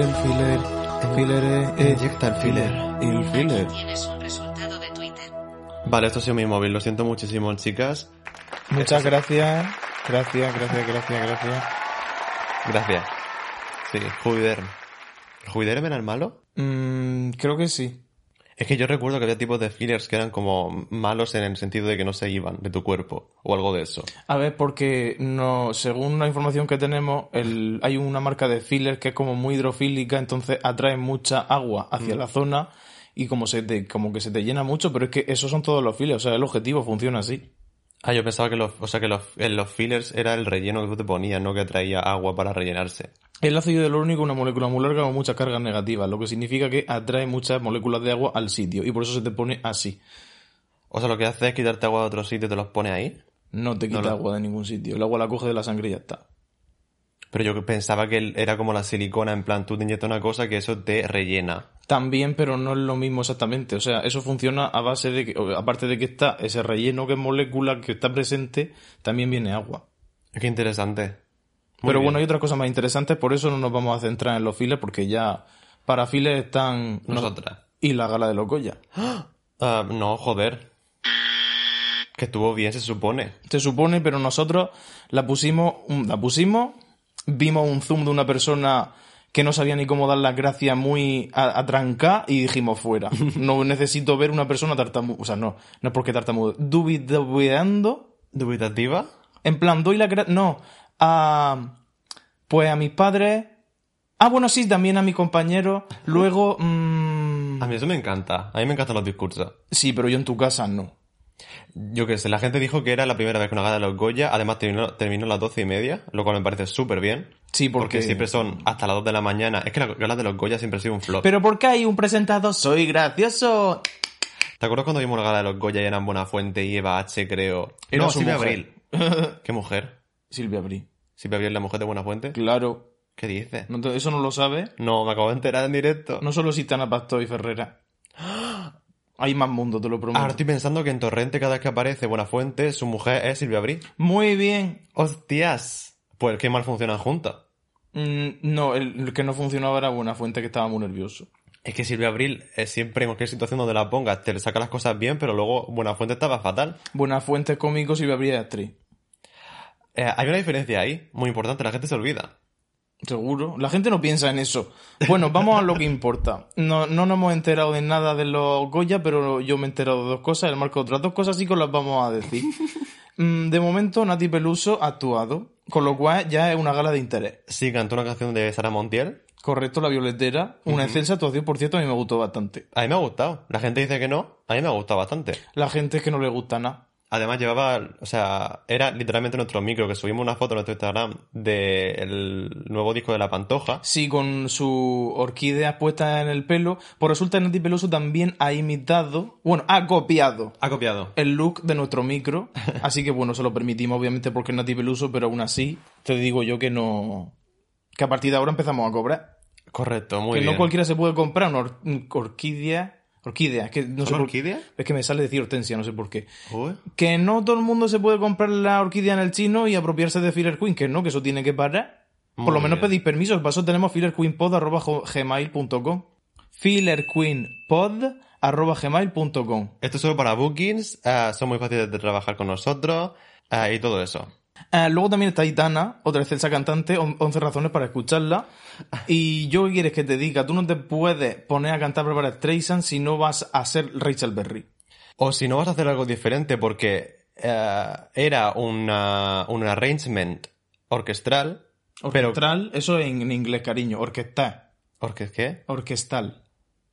Filler, filler, filler es, es- Inyecta el filler. y el filler. Tienes un resultado de Twitter. Vale, esto ha sido mi móvil. Lo siento muchísimo, chicas. Muchas gracias, gracias, gracias, gracias, gracias. Gracias. Sí, Jubiderm. ¿El Jubiderm era el malo? Mm, creo que sí. Es que yo recuerdo que había tipos de fillers que eran como malos en el sentido de que no se iban de tu cuerpo o algo de eso. A ver, porque no, según la información que tenemos, el, hay una marca de filler que es como muy hidrofílica, entonces atrae mucha agua hacia la zona y como se te, como que se te llena mucho, pero es que esos son todos los fillers, o sea, el objetivo funciona así. Ah, yo pensaba que los, o sea, que los, en los fillers era el relleno que tú te ponías, no que traía agua para rellenarse. El ácido hialurónico es una molécula muy larga con muchas cargas negativas, lo que significa que atrae muchas moléculas de agua al sitio y por eso se te pone así. O sea, lo que hace es quitarte agua de otro sitio y te los pone ahí. No te quita No, agua de ningún sitio. El agua la coge de la sangre y ya está. Pero yo pensaba que era como la silicona, en plan, tú te inyectas una cosa que eso te rellena. También, pero no es lo mismo exactamente. O sea, eso funciona a base de que, aparte de que está ese relleno que es molécula que está presente, también viene agua. Qué interesante. Pero bien. bueno, hay otras cosas más interesantes, por eso no nos vamos a centrar en los files, porque ya para files están Nosotras. y la gala de los Goya. Ah, no, joder. Que estuvo bien, se supone. Se supone, pero nosotros la pusimos, un- la pusimos, vimos un zoom de una persona que no sabía ni cómo dar las gracias muy a- atrancada y dijimos fuera. No necesito ver una persona tartamuda, o sea, no, no es porque tartamudo, dubitando, ¿Dubitativa? en plan, doy la gracia, no, a, pues a mis padres, ah, bueno, sí, también a mis compañeros, luego, mm, A mí eso me encanta. A mí me encantan los discursos. sí, pero yo en tu casa no. Yo qué sé, la gente dijo que era la primera vez que una gala de los Goya, además terminó, terminó a las doce y media, lo cual me parece súper bien. Sí, porque, Porque siempre son hasta las 2 de la mañana. Es que la gala de los Goya siempre ha sido un flop. Pero porque hay un presentador, soy gracioso. ¿Te acuerdas cuando vimos la gala de los Goya y eran Buenafuente y Eva H, creo? Era no, Silvia mujer. Abril. ¿Qué mujer? Silvia Bri. ¿Silvia Abril es la mujer de Buenafuente? Claro. ¿Qué dices? No te- ¿Eso no lo sabes? No, me acabo de enterar en directo. No solo existe Ana Pastor y Ferrera. Hay más mundo, te lo prometo. Ahora estoy pensando que en Torrente cada vez que aparece Buenafuente, su mujer es Silvia Abril. Muy bien. ¡Hostias! Pues qué mal funcionan juntas. Mm, no, el, el que no funcionaba era Buenafuente, que estaba muy nervioso. Es que Silvia Abril es siempre en cualquier situación donde la pongas, te saca las cosas bien, pero luego Buenafuente estaba fatal. Buenafuente es cómico, Silvia Bri es actriz. Eh, hay una diferencia ahí, muy importante, la gente se olvida. Seguro. La gente no piensa en eso. Bueno, vamos a lo que importa. No, no nos hemos enterado de nada de los Goya, pero yo me he enterado de dos cosas. El marco de otras dos cosas sí que las vamos a decir. Mm, De momento, Nati Peluso ha actuado, con lo cual ya es una gala de interés. Sí, cantó una canción de Sara Montiel. Correcto, La Violetera. Una excelsa actuación, por cierto, a mí me gustó bastante. A mí me ha gustado. La gente dice que no, a mí me ha gustado bastante. La gente es que no le gusta nada. Además llevaba, o sea, era literalmente nuestro micro, que subimos una foto en nuestro Instagram del nuevo disco de La Pantoja. Sí, con su orquídea puesta en el pelo. Por resulta que Nati Peluso también ha imitado, bueno, ha copiado Ha copiado. el look de nuestro micro. Así que bueno, se lo permitimos obviamente porque es Nati Peluso, pero aún así te digo yo que no... Que a partir de ahora empezamos a cobrar. Correcto, muy que bien. no cualquiera se puede comprar una or- orquídea... Orquídea, que no sé ¿Solo por- orquídea? Es que me sale decir hortensia, no sé por qué. Uy. Que no todo el mundo se puede comprar la orquídea en el chino y apropiarse de Filler Queen, que no, que eso tiene que parar. Por lo menos bien. pedís permiso. Para eso tenemos fillerqueenpod.gmail.com fillerqueenpod.gmail.com Esto es solo para bookings, ah, son muy fáciles de trabajar con nosotros ah, y todo eso. Ah, luego también está Itana, otra excelsa cantante, on- 11 razones para escucharla. Y yo, ¿qué quieres que te diga? Tú no te puedes poner a cantar Barbara Streisand si no vas a ser Rachel Berry. O si no vas a hacer algo diferente porque eh, era una, un arrangement orquestral Pero- Orquestral, eso en, en inglés, cariño. Orquestal. ¿Orque qué? Orquestal.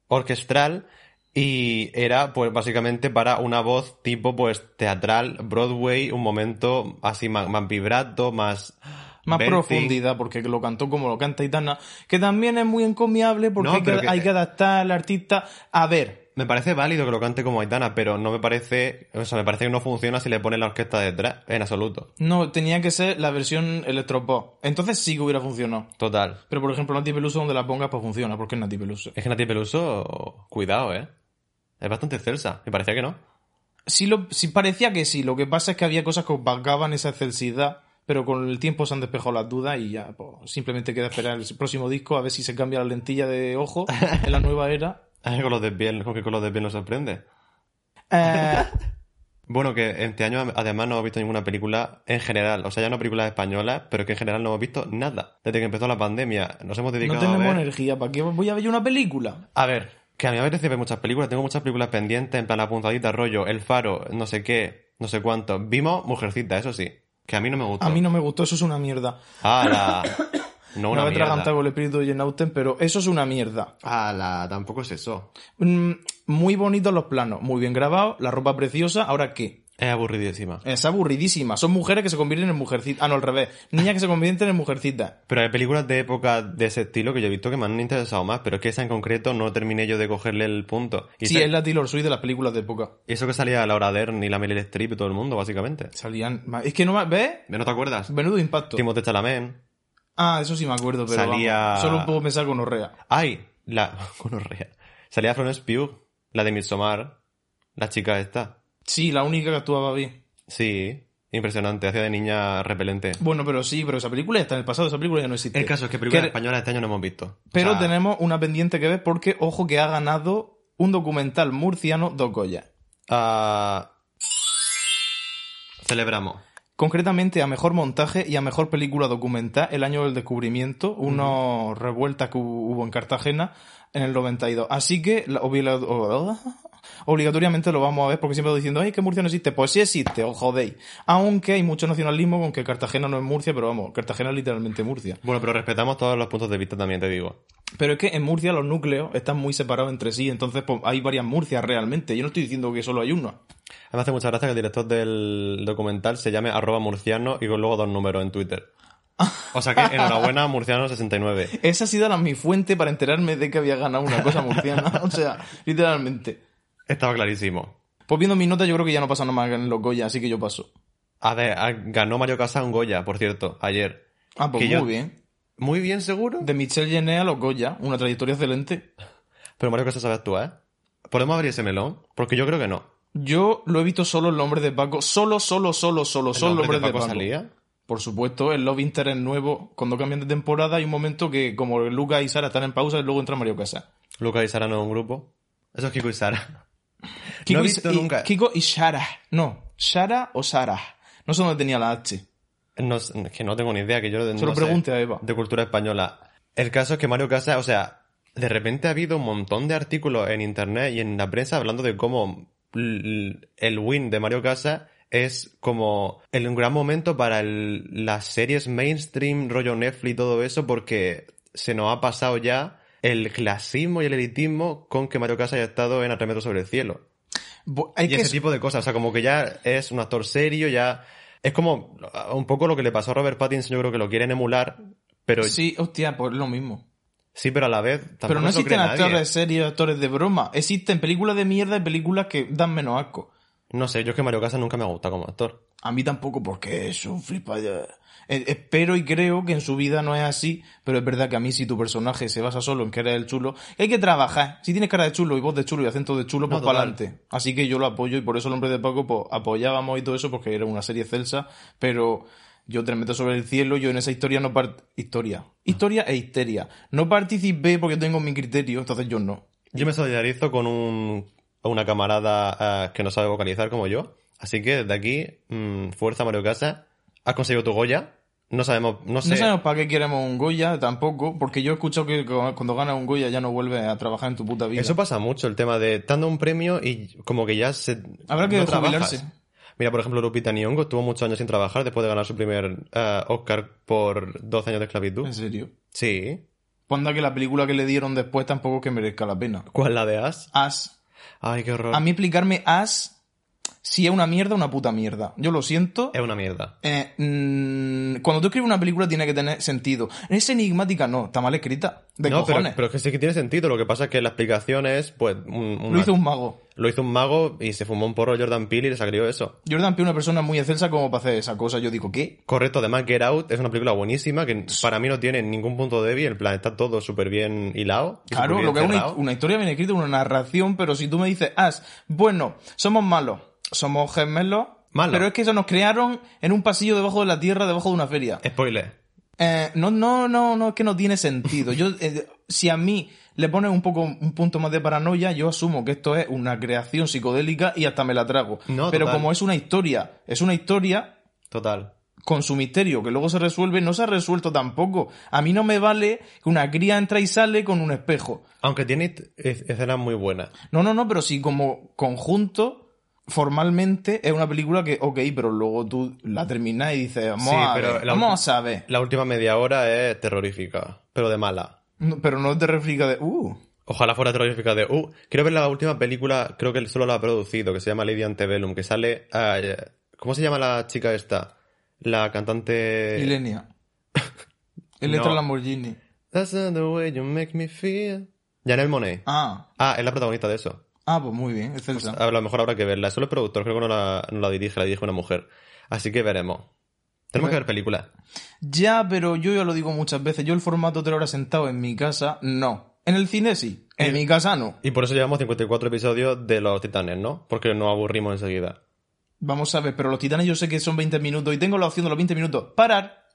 Orquestral y era pues básicamente para una voz tipo pues teatral, Broadway, un momento así más, más vibrato, más... Más profundidad, porque lo cantó como lo canta Itana, que también es muy encomiable porque No, hay, que, pero que- hay que adaptar al artista. A ver, Me parece válido que lo cante como Aitana, pero no me parece... O sea, me parece que no funciona si le pones la orquesta detrás, en absoluto. no, tenía que ser la versión electropop. Entonces sí que hubiera funcionado. Total. Pero por ejemplo, Nati Peluso, donde la pongas, pues funciona, porque es Nati Peluso. Es que Nati Peluso, cuidado, ¿eh? Es bastante excelsa. Me parecía que no. Sí, lo, sí parecía que sí, lo que pasa es que había cosas que opacaban esa excelsidad, pero con el tiempo se han despejado las dudas y ya, pues, simplemente queda esperar el próximo disco a ver si se cambia la lentilla de ojo en la nueva era. Con los de piel, con que con los de piel nos sorprende. Eh, Bueno, que este año además no hemos visto ninguna película en general. O sea, ya no películas españolas, pero que en general no hemos visto nada. Desde que empezó la pandemia nos hemos no dedicado tenemos a ver... energía, ¿para qué voy a ver yo una película? A ver, que a mí me apetece ver muchas películas. Tengo muchas películas pendientes, en plan apuntadita, rollo, El Faro, no sé qué, no sé cuánto. Vimos Mujercita, eso sí. Que a mí no me gustó. A mí no me gustó, eso es una mierda. ¡Hala! No una atragantado mierda. con el espíritu de Jane Austen, pero eso es una mierda. ¡Hala! Tampoco es eso. Mm, muy bonitos los planos, muy bien grabados, la ropa preciosa, ¿ahora qué? Es aburridísima. Es aburridísima. Son mujeres que se convierten en mujercitas. Ah, no, al revés. Niñas que se convierten en mujercitas. Pero hay películas de época de ese estilo que yo he visto que me han interesado más, pero es que esa en concreto no terminé yo de cogerle el punto. Y Sí, esa- es la Taylor Swift de las películas de época. eso que salía Laura Dern y la Meryl Streep y todo el mundo, básicamente. Salían... Es que no me... ¿Ves? ¿No te acuerdas? Menudo impacto. Timothée Chalamet. Ah, eso sí me acuerdo, pero Salía- vamos, solo puedo pensar con Orrea. ¡Ay! La... Gonorrea. Salía Florence Pugh, la de Midsommar. La chica esta. Sí, la única que actuaba bien. Sí, impresionante. Hacía de niña repelente. Bueno, pero sí, pero esa película está en el pasado, esa película ya no existe. El caso es que películas Que- españolas este año no hemos visto. O Pero sea, tenemos una pendiente que ver porque, ojo, que ha ganado un documental murciano dos Goya. ah, Celebramos. Concretamente a mejor montaje y a mejor película documental el año del descubrimiento, unos revueltas que hu- hubo en Cartagena en el 92. Así que la- obligatoriamente lo vamos a ver porque siempre estoy diciendo, ay, que Murcia no existe. Pues sí existe, os jodéis. Aunque hay mucho nacionalismo con que Cartagena no es Murcia, pero vamos, Cartagena es literalmente Murcia. Bueno, pero respetamos todos los puntos de vista también, te digo. Pero es que en Murcia los núcleos están muy separados entre sí, entonces pues, hay varias Murcias realmente. Yo no estoy diciendo que solo hay una. Me hace mucha gracia que el director del documental se llame arroba murciano y con luego dos números en Twitter. O sea que enhorabuena, murciano69. Esa ha sido la, mi fuente para enterarme de que había ganado una cosa murciana. o sea, literalmente. Estaba clarísimo. Pues viendo mi nota, yo creo que ya no pasa nada más en los Goya, así que yo paso. A ver, ganó Mario Casas un Goya, por cierto, ayer. Ah, pues Que muy yo- bien. Muy bien, seguro. De Michelle Jenné a los Goya, una trayectoria excelente. Pero Mario Casas sabe actuar, ¿eh? ¿Podemos abrir ese melón? Porque yo creo que no. Yo lo he visto solo en Los Hombres de Paco. Solo, solo, solo, solo, solo ¿El nombre Hombres de Paco. salía? Por supuesto, el Love Interest nuevo, cuando cambian de temporada, hay un momento que como Luca y Sara están en pausa y luego entra Mario Casas. Lucas y Sara no es un grupo. Eso es Kiko y Sara. Kiko no he y- visto y- nunca. Kiko y Shara. No, Shara o Sara. No sé dónde tenía la H. No, es que no tengo ni idea, que yo Se no lo sé pregunte a Eva. de cultura española. El caso es que Mario Casas, o sea, de repente ha habido un montón de artículos en internet y en la prensa hablando de cómo el win de Mario Casas es como el un gran momento para el- las series mainstream, rollo Netflix y todo eso, porque se nos ha pasado ya el clasismo y el elitismo con que Mario Casas haya estado en Arremeto sobre el cielo. Hay y que ese tipo de cosas. O sea, como que ya es un actor serio, ya. Es como un poco lo que le pasó a Robert Pattinson, yo creo que lo quieren emular, pero sí, Sí, hostia, pues es lo mismo. pero a la vez tampoco Pero no existen actores serios, actores de broma. Existen películas de mierda y películas que dan menos asco. No sé, yo es que Mario Casas nunca me ha gustado como actor. A mí tampoco, porque es un flipa. Eh, Espero y creo que en su vida no es así, pero es verdad que a mí si tu personaje se basa solo en que eres el chulo, hay que trabajar. Si tienes cara de chulo y voz de chulo y acento de chulo, pues para adelante. Así que yo lo apoyo y por eso el hombre de Paco pues, apoyábamos y todo eso porque era una serie celsa, pero yo te meto sobre el cielo, yo en esa historia no part... Historia. Historia e histeria. No participé porque tengo mi criterio, entonces yo no. Yo me solidarizo con un, una camarada eh, que no sabe vocalizar como yo. Así que desde aquí, mm, fuerza Mario Casas. Has conseguido tu Goya. No sabemos, no sé. No sabemos para qué queremos un Goya tampoco, porque yo he escuchado que cuando ganas un Goya ya no vuelves a trabajar en tu puta vida. Eso pasa mucho, el tema de dando un premio y como que ya se. Habrá que no jubilarse. Mira, por ejemplo, Lupita Nyong'o estuvo muchos años sin trabajar después de ganar su primer eh, Oscar por 12 años de esclavitud. ¿En serio? Sí. Pues anda que la película que le dieron después tampoco es que merezca la pena. ¿Cuál la de As? As. Ay, qué horror. A mí explicarme As si es una mierda, una puta mierda. Yo lo siento. Es una mierda. Eh, mm, cuando tú escribes una película tiene que tener sentido. Es enigmática, no, está mal escrita. De no, pero, cojones. pero es que sí que tiene sentido. Lo que pasa es que la explicación es, pues, un, Lo hizo un mago. Lo hizo un mago y se fumó un porro Jordan Peele y le salió eso. Jordan Peele es una persona muy excelsa como para hacer esa cosa. Yo digo, ¿qué? Correcto, además Get Out es una película buenísima que para mí no tiene ningún punto débil, en plan está todo súper bien hilado. Claro, lo que es una, una historia bien escrita, una narración, pero si tú me dices, As, bueno, somos malos, somos gemelos, Malos. pero es que eso nos crearon en un pasillo debajo de la tierra, debajo de una feria. Spoiler. Eh, no, no, no, no, es que no tiene sentido. Yo, eh, si a mí le pones un poco, un punto más de paranoia, yo asumo que esto es una creación psicodélica y hasta me la trago. No, pero total. como es una historia, es una historia Total. con su misterio, que luego se resuelve, no se ha resuelto tampoco. A mí no me vale que una cría entra y sale con un espejo. Aunque tiene es- escenas muy buenas. No, no, no, pero sí como conjunto, formalmente es una película que, ok, pero luego tú la terminas y dices, vamos Sí, a pero ver, la vamos a ver. La última media hora es terrorífica, pero de mala. No, pero no te refriega de, uh, Ojalá fuera terrorífica de... Uh, quiero ver la última película, creo que solo la ha producido, que se llama Lady Antebellum, que sale... eh, ¿Cómo se llama la chica esta? La cantante... Ilenia. Electra No. Lamborghini. That's not the way you make me feel. Janelle Monet. Ah, Ah, es la protagonista de eso. ah, pues muy bien, excelsa. A lo mejor habrá que verla. Solo el productor, creo que no la, no la dirige, la dirige una mujer. Así que veremos. Tenemos que ver películas. Ya, pero yo ya lo digo muchas veces, yo el formato de hora sentado en mi casa, no. En el cine sí, en mi casa no. Y por eso llevamos 54 episodios de Los Titanes, ¿no? Porque nos aburrimos enseguida. Vamos a ver, pero los titanes yo sé que son 20 minutos y tengo la opción de los 20 minutos parar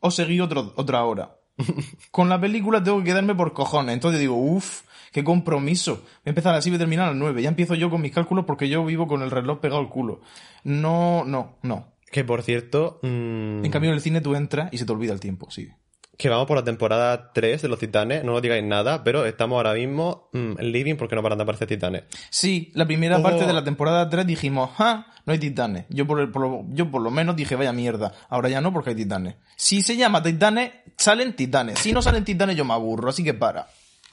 o seguir otro, otra hora. Con la película tengo que quedarme por cojones. Entonces digo, uff, qué compromiso. Voy a empezar así, voy a terminar a las 9. Ya empiezo yo con mis cálculos porque yo vivo con el reloj pegado al culo. No, no, no. Que por cierto, mm, En cambio en el cine tú entras y se te olvida el tiempo, sí. que vamos por la temporada 3 de Los Titanes, no nos digáis nada, pero estamos ahora mismo mm, living porque no paran de aparecer titanes. Sí, la primera Oh. parte de la temporada 3 dijimos, ah, no hay titanes. Yo por, el- por lo, yo por lo menos dije, vaya mierda. Ahora ya no porque hay titanes. Si se llama titanes, salen titanes. Si no salen titanes, yo me aburro, así que para.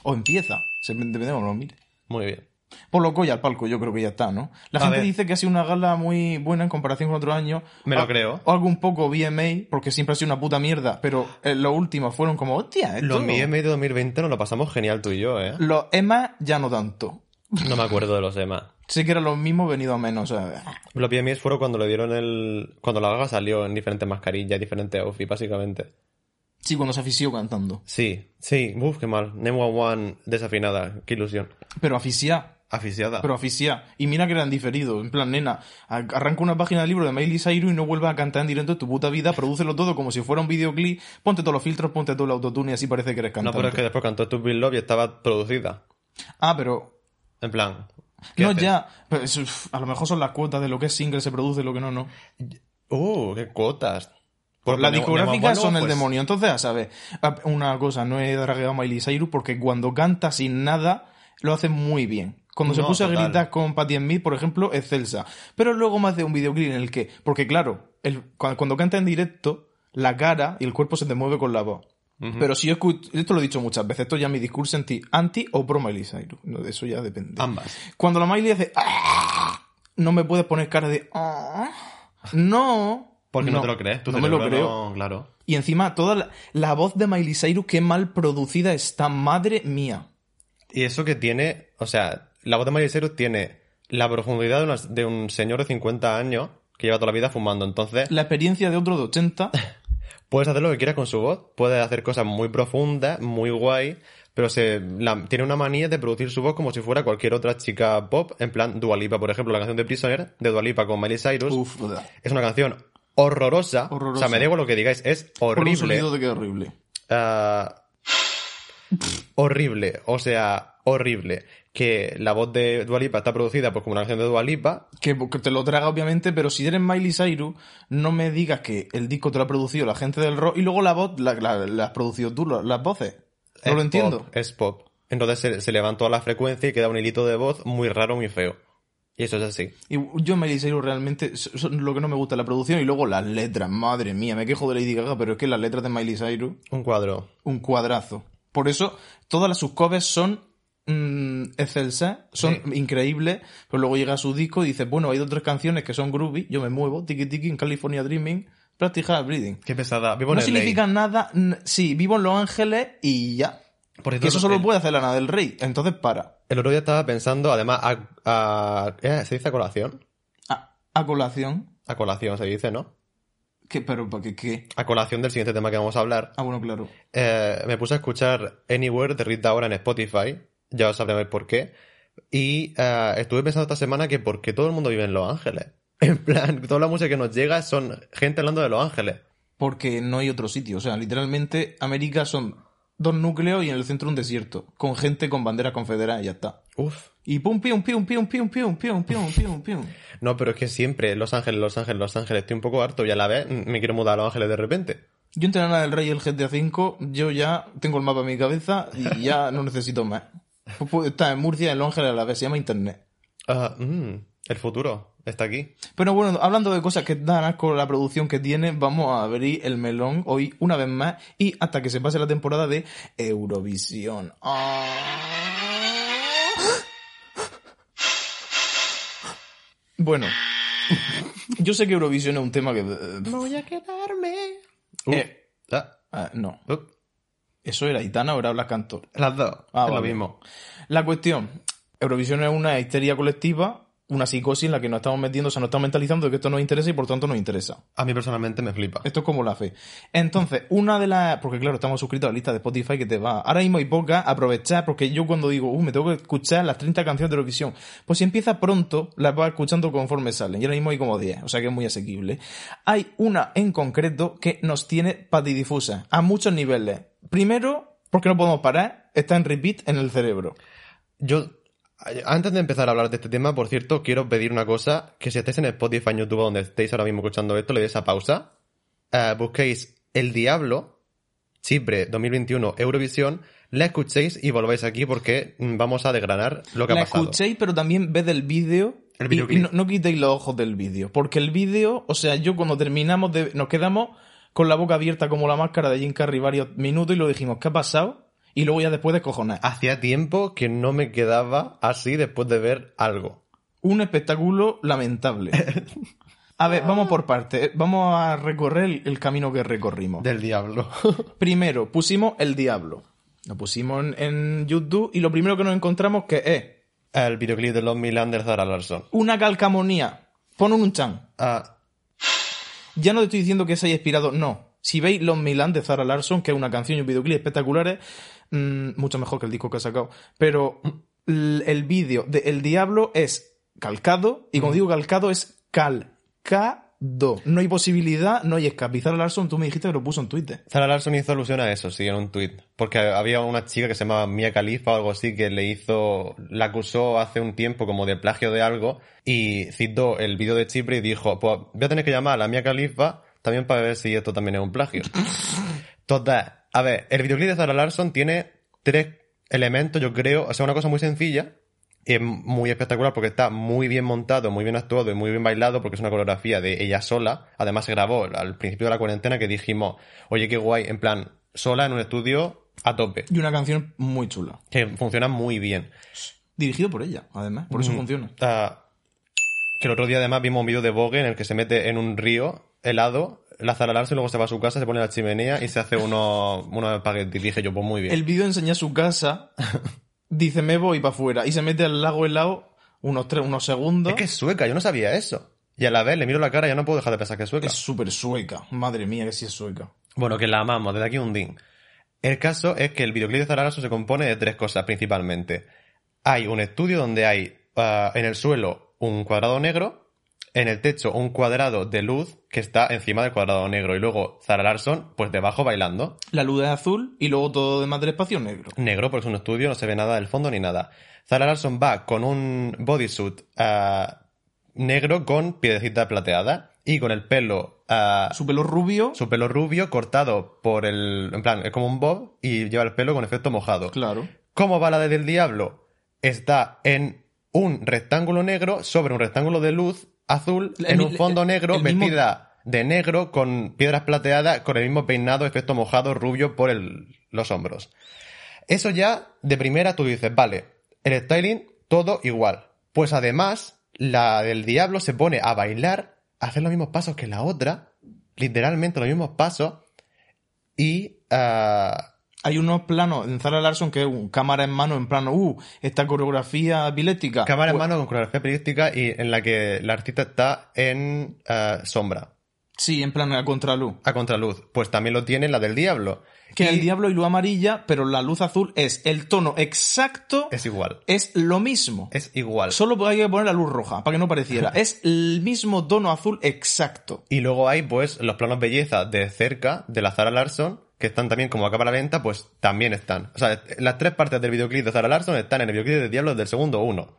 O empieza. Se cómo lo mire. Muy bien. Por lo colla al palco, yo creo que ya está, ¿no? La A gente ver. dice que ha sido una gala muy buena en comparación con otros años. Me lo creo. O algo un poco BMA, porque siempre ha sido una puta mierda, pero eh, los últimos fueron como, hostia, esto... Los MIEM de 2020 nos lo pasamos genial tú y yo, ¿eh? Los EMA ya no tanto. No me acuerdo de los EMA. Sé que eran los mismos venido a menos, o sea... Los PMIs fueron cuando le dieron el... Cuando la gaga salió en diferentes mascarillas, diferentes outfits, básicamente. Sí, cuando se afició cantando. Sí, sí. Uf, qué mal. Nemo One desafinada. Qué ilusión. Pero aficiá. Aficiada. Pero aficiá. Y mira que eran diferidos. En plan, nena, arranca una página de libro de Miley Cyrus y no vuelva a cantar en directo en tu puta vida. Prodúcelo todo como si fuera un videoclip. Ponte todos los filtros, ponte todo el autotune y así parece que eres no, cantante. pero es que después cantó Stupid Love y estaba producida. Ah, pero... En plan... ¿qué No, haces? ya. Pero uf, a lo mejor son las cuotas de lo que es single se produce y lo que no, no. Uh, qué cuotas. Pues Las discográficas son el pues, demonio. Entonces, a saber, a- una cosa, no he dragueado a Miley Cyrus porque cuando canta sin nada, lo hace muy bien. Cuando se puso a gritar con Patti Smith, por ejemplo, excelsa. Pero luego más de un videoclip en el que, porque claro, el, cuando, cuando canta en directo, la cara y el cuerpo se te mueve con la voz. Pero si yo escucho, esto lo he dicho muchas veces, esto ya es mi discurso anti, anti o pro Miley Cyrus. No, de eso ya depende. Ambas. Cuando la Miley hace, "Ah", no me puedes poner cara de, "Ah". no. Porque no, te lo crees. Tu no me lo creo. no- claro. Y encima, toda la, la voz de Miley Cyrus, qué mal producida está, madre mía. Y eso que tiene, o sea, la voz de Miley Cyrus tiene la profundidad de, una- de un señor de 50 años que lleva toda la vida fumando. Entonces, La experiencia de otro de 80, puedes hacer lo que quieras con su voz. Puedes hacer cosas muy profundas, muy guay, pero se, la- tiene una manía de producir su voz como si fuera cualquier otra chica pop. En plan, Dua Lipa, por ejemplo, la canción de Prisoner de Dua Lipa con Miley Cyrus. Es una canción horrorosa. Horrorosa. O sea, me digo lo que digáis, es Por un horrible. sonido de que horrible. Ah, horrible, o sea, horrible. Que la voz de Dualipa está producida pues como una canción de Dualipa. Que, que te lo traga, obviamente, pero si eres Miley Cyrus, no me digas que el disco te lo ha producido la gente del rock y luego la voz la, la- la has producido tú, la- las voces. No lo entiendo. Es pop. Entonces se, se levantó a la frecuencia y queda un hilito de voz muy raro, muy feo. Y eso es así. Y yo Miley Cyrus realmente lo que no me gusta es la producción y luego las letras, madre mía, me quejo de Lady Gaga, pero es que las letras de Miley Cyrus, Un cuadro. un cuadrazo. Por eso todas las sus covers son mm, excelsas, son increíbles, pero luego llega a su disco y dice, bueno, hay dos o tres canciones que son groovy, yo me muevo, tiki tiki, en California Dreaming, Practical Breathing. Qué pesada. Vivo No LA. significa nada, sí, vivo en Los Ángeles y ya. Por eso solo el, puede hacer Lana del Rey, entonces para. el otro día estaba pensando, además, a, a- ¿eh? ¿se dice a colación? A, a colación, A colación se dice, ¿no? que pero para qué qué? A colación del siguiente tema que vamos a hablar. Ah, bueno, claro. Eh, me puse a escuchar Anywhere de Rita Ora en Spotify. Ya os sabré por qué. Y eh, estuve pensando esta semana que porque todo el mundo vive en Los Ángeles. En plan, toda la música que nos llega son gente hablando de Los Ángeles. Porque no hay otro sitio. O sea, literalmente América son dos núcleos y en el centro un desierto. Con gente con bandera confederada y ya está. Uf. Y pum, pium, pium, pium, pium, pium, pium, pium, pium, pium. No, pero es que siempre Los Ángeles, Los Ángeles, Los Ángeles. Estoy un poco harto y a la vez me quiero mudar a Los Ángeles de repente. Yo entre Lana del Rey y el GTA V, yo ya tengo el mapa en mi cabeza y ya no necesito más. Estar en Murcia en Los Ángeles a la vez, se llama Internet. Ah, mm, el futuro está aquí. Pero bueno, hablando de cosas que dan asco la producción que tiene, vamos a abrir el melón hoy una vez más y hasta que se pase la temporada de Eurovisión. Ah. Bueno, yo sé que Eurovisión es un tema que... Voy a quedarme. Eh, Ah, ah, no, uh, eso era Itana, ahora hablas canto. las dos. Ah, es lo vale. mismo. La cuestión, Eurovisión es una histeria colectiva, una psicosis en la que nos estamos metiendo, o sea, nos estamos mentalizando de que esto nos interesa y por tanto nos interesa. A mí personalmente me flipa. Esto es como la fe. Entonces, una de las... Porque claro, estamos suscritos a la lista de Spotify que te va... Ahora mismo hay pocas, aprovechar, porque yo cuando digo, uh, me tengo que escuchar las 30 canciones de Eurovisión, pues si empieza pronto, las vas escuchando conforme salen. Y ahora mismo hay como 10, o sea que es muy asequible. Hay una en concreto que nos tiene patidifusa, a muchos niveles. Primero, porque no podemos parar, está en repeat en el cerebro. Yo, antes de empezar a hablar de este tema, por cierto, quiero pedir una cosa, que si estáis en Spotify, en YouTube, donde estéis ahora mismo escuchando esto, le deis a pausa, eh, busquéis El Diablo, Chipre 2021, Eurovisión, la escuchéis y volváis aquí porque mm, vamos a desgranar lo que la ha pasado. escuchéis, pero también ved el vídeo. El y- y no, no quitéis los ojos del vídeo. Porque el vídeo, o sea, yo cuando terminamos, de, nos quedamos con la boca abierta como la máscara de Jim Carrey varios minutos y lo dijimos, ¿qué ha pasado? Y luego ya después de cojones. Hacía tiempo que no me quedaba así después de ver algo. Un espectáculo lamentable. A ver, vamos por partes. Vamos a recorrer el, camino que recorrimos. Del Diablo. Primero, pusimos El Diablo. Lo pusimos en, en YouTube y lo primero que nos encontramos que es El videoclip de Los Milan de Zara Larson. una calcamonía. Pon un chan. Ah, Ya no te estoy diciendo que se haya inspirado, no. Si veis Los Milan de Zara Larson, que es una canción y un videoclip espectaculares, mm, mucho mejor que el disco que ha sacado. Pero el vídeo de El Diablo es calcado, y cuando digo calcado es No hay posibilidad, no hay escape. Y Zara Larson, tú me dijiste que lo puso en Twitter. Zara Larson hizo alusión a eso, sí, en un tuit. Porque había una chica que se llamaba Mia Khalifa o algo así que le hizo, la acusó hace un tiempo como de plagio de algo y citó el vídeo de Chipre y dijo, pues voy a tener que llamar a la Mia Khalifa también para ver si esto también es un plagio. Total. A ver, el videoclip de Zara Larson tiene tres elementos, yo creo, o sea, una cosa muy sencilla es muy espectacular porque está muy bien montado, muy bien actuado y muy bien bailado porque es una coreografía de ella sola. Además se grabó al principio de la cuarentena que dijimos, oye, qué guay, en plan, sola en un estudio a tope, Y una canción muy chula. que funciona muy bien. Dirigido por ella, además. Por eso Mm. funciona. Que el otro día además vimos un vídeo de Vogue en el que se mete en un río helado, la Zara Larson, luego se va a su casa, se pone la chimenea y se hace unos, unos espaguetis. Dije yo, pues muy bien. El vídeo enseña su casa, dice me voy para afuera y se mete al lago helado unos, tres, unos segundos. Es que es sueca, yo no sabía eso. Y a la vez le miro la cara y ya no puedo dejar de pensar que es sueca. Es súper sueca. Madre mía, que sí es sueca. Bueno, que la amamos, desde aquí un ding. El caso es que el videoclip de Zara Larson se compone de tres cosas principalmente. Hay un estudio donde hay ah, en el suelo un cuadrado negro, en el techo un cuadrado de luz que está encima del cuadrado negro y luego Zara Larson pues debajo bailando. La luz es azul y luego todo demás del espacio negro. Negro porque es un estudio, no se ve nada del fondo ni nada. Zara Larson va con un bodysuit ah, negro con piedecita plateada y con el pelo ah, Su pelo rubio, su pelo rubio cortado por el... En plan, es como un bob y lleva el pelo con efecto mojado. claro. ¿Cómo va la de del diablo? Está en un rectángulo negro sobre un rectángulo de luz azul en un fondo negro mismo- vestida de negro con piedras plateadas con el mismo peinado, efecto mojado, rubio por el- los hombros. Eso ya, de primera tú dices, vale, el styling, todo igual. Pues además, la del diablo se pone a bailar, a hacer los mismos pasos que la otra, literalmente los mismos pasos, y... ah, Hay unos planos en Zara Larson que es un cámara en mano, en plano, uh, esta coreografía pilética. cámara en Pues- mano con coreografía periodística y en la que la artista está en ah, sombra, Sí, en plano a contraluz. a contraluz. Pues también lo tiene la del diablo. Que Y el diablo y luz amarilla, pero la luz azul es el tono exacto, Es igual. es lo mismo. Es igual. Solo hay que poner la luz roja, para que no pareciera. es el mismo tono azul exacto. Y luego hay, pues, los planos belleza de cerca de la Zara Larson, que están también como a cámara lenta, pues también están. O sea, las tres partes del videoclip de Zara Larson están en el videoclip de Diablo del segundo uno.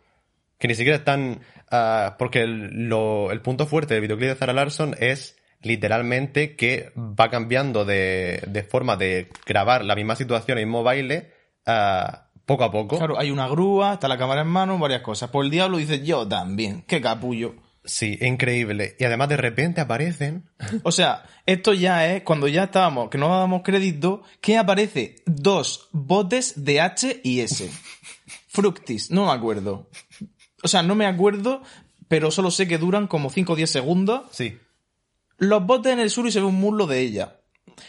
Que ni siquiera están... ah, porque el, lo- el punto fuerte del videoclip de Zara Larson es literalmente que va cambiando de, de forma de grabar la misma situación, el mismo baile, ah, poco a poco. Claro, hay una grúa, está la cámara en mano, varias cosas. Por el diablo dice yo también. Qué capullo. Sí, increíble. Y además de repente aparecen... O sea, esto ya es cuando ya estábamos, que no dábamos crédito, que aparece dos botes de H y S. Fructis, no me acuerdo. O sea, no me acuerdo, pero solo sé que duran como 5 o 10 segundos. Sí. Los botes en el sur y se ve un muslo de ella.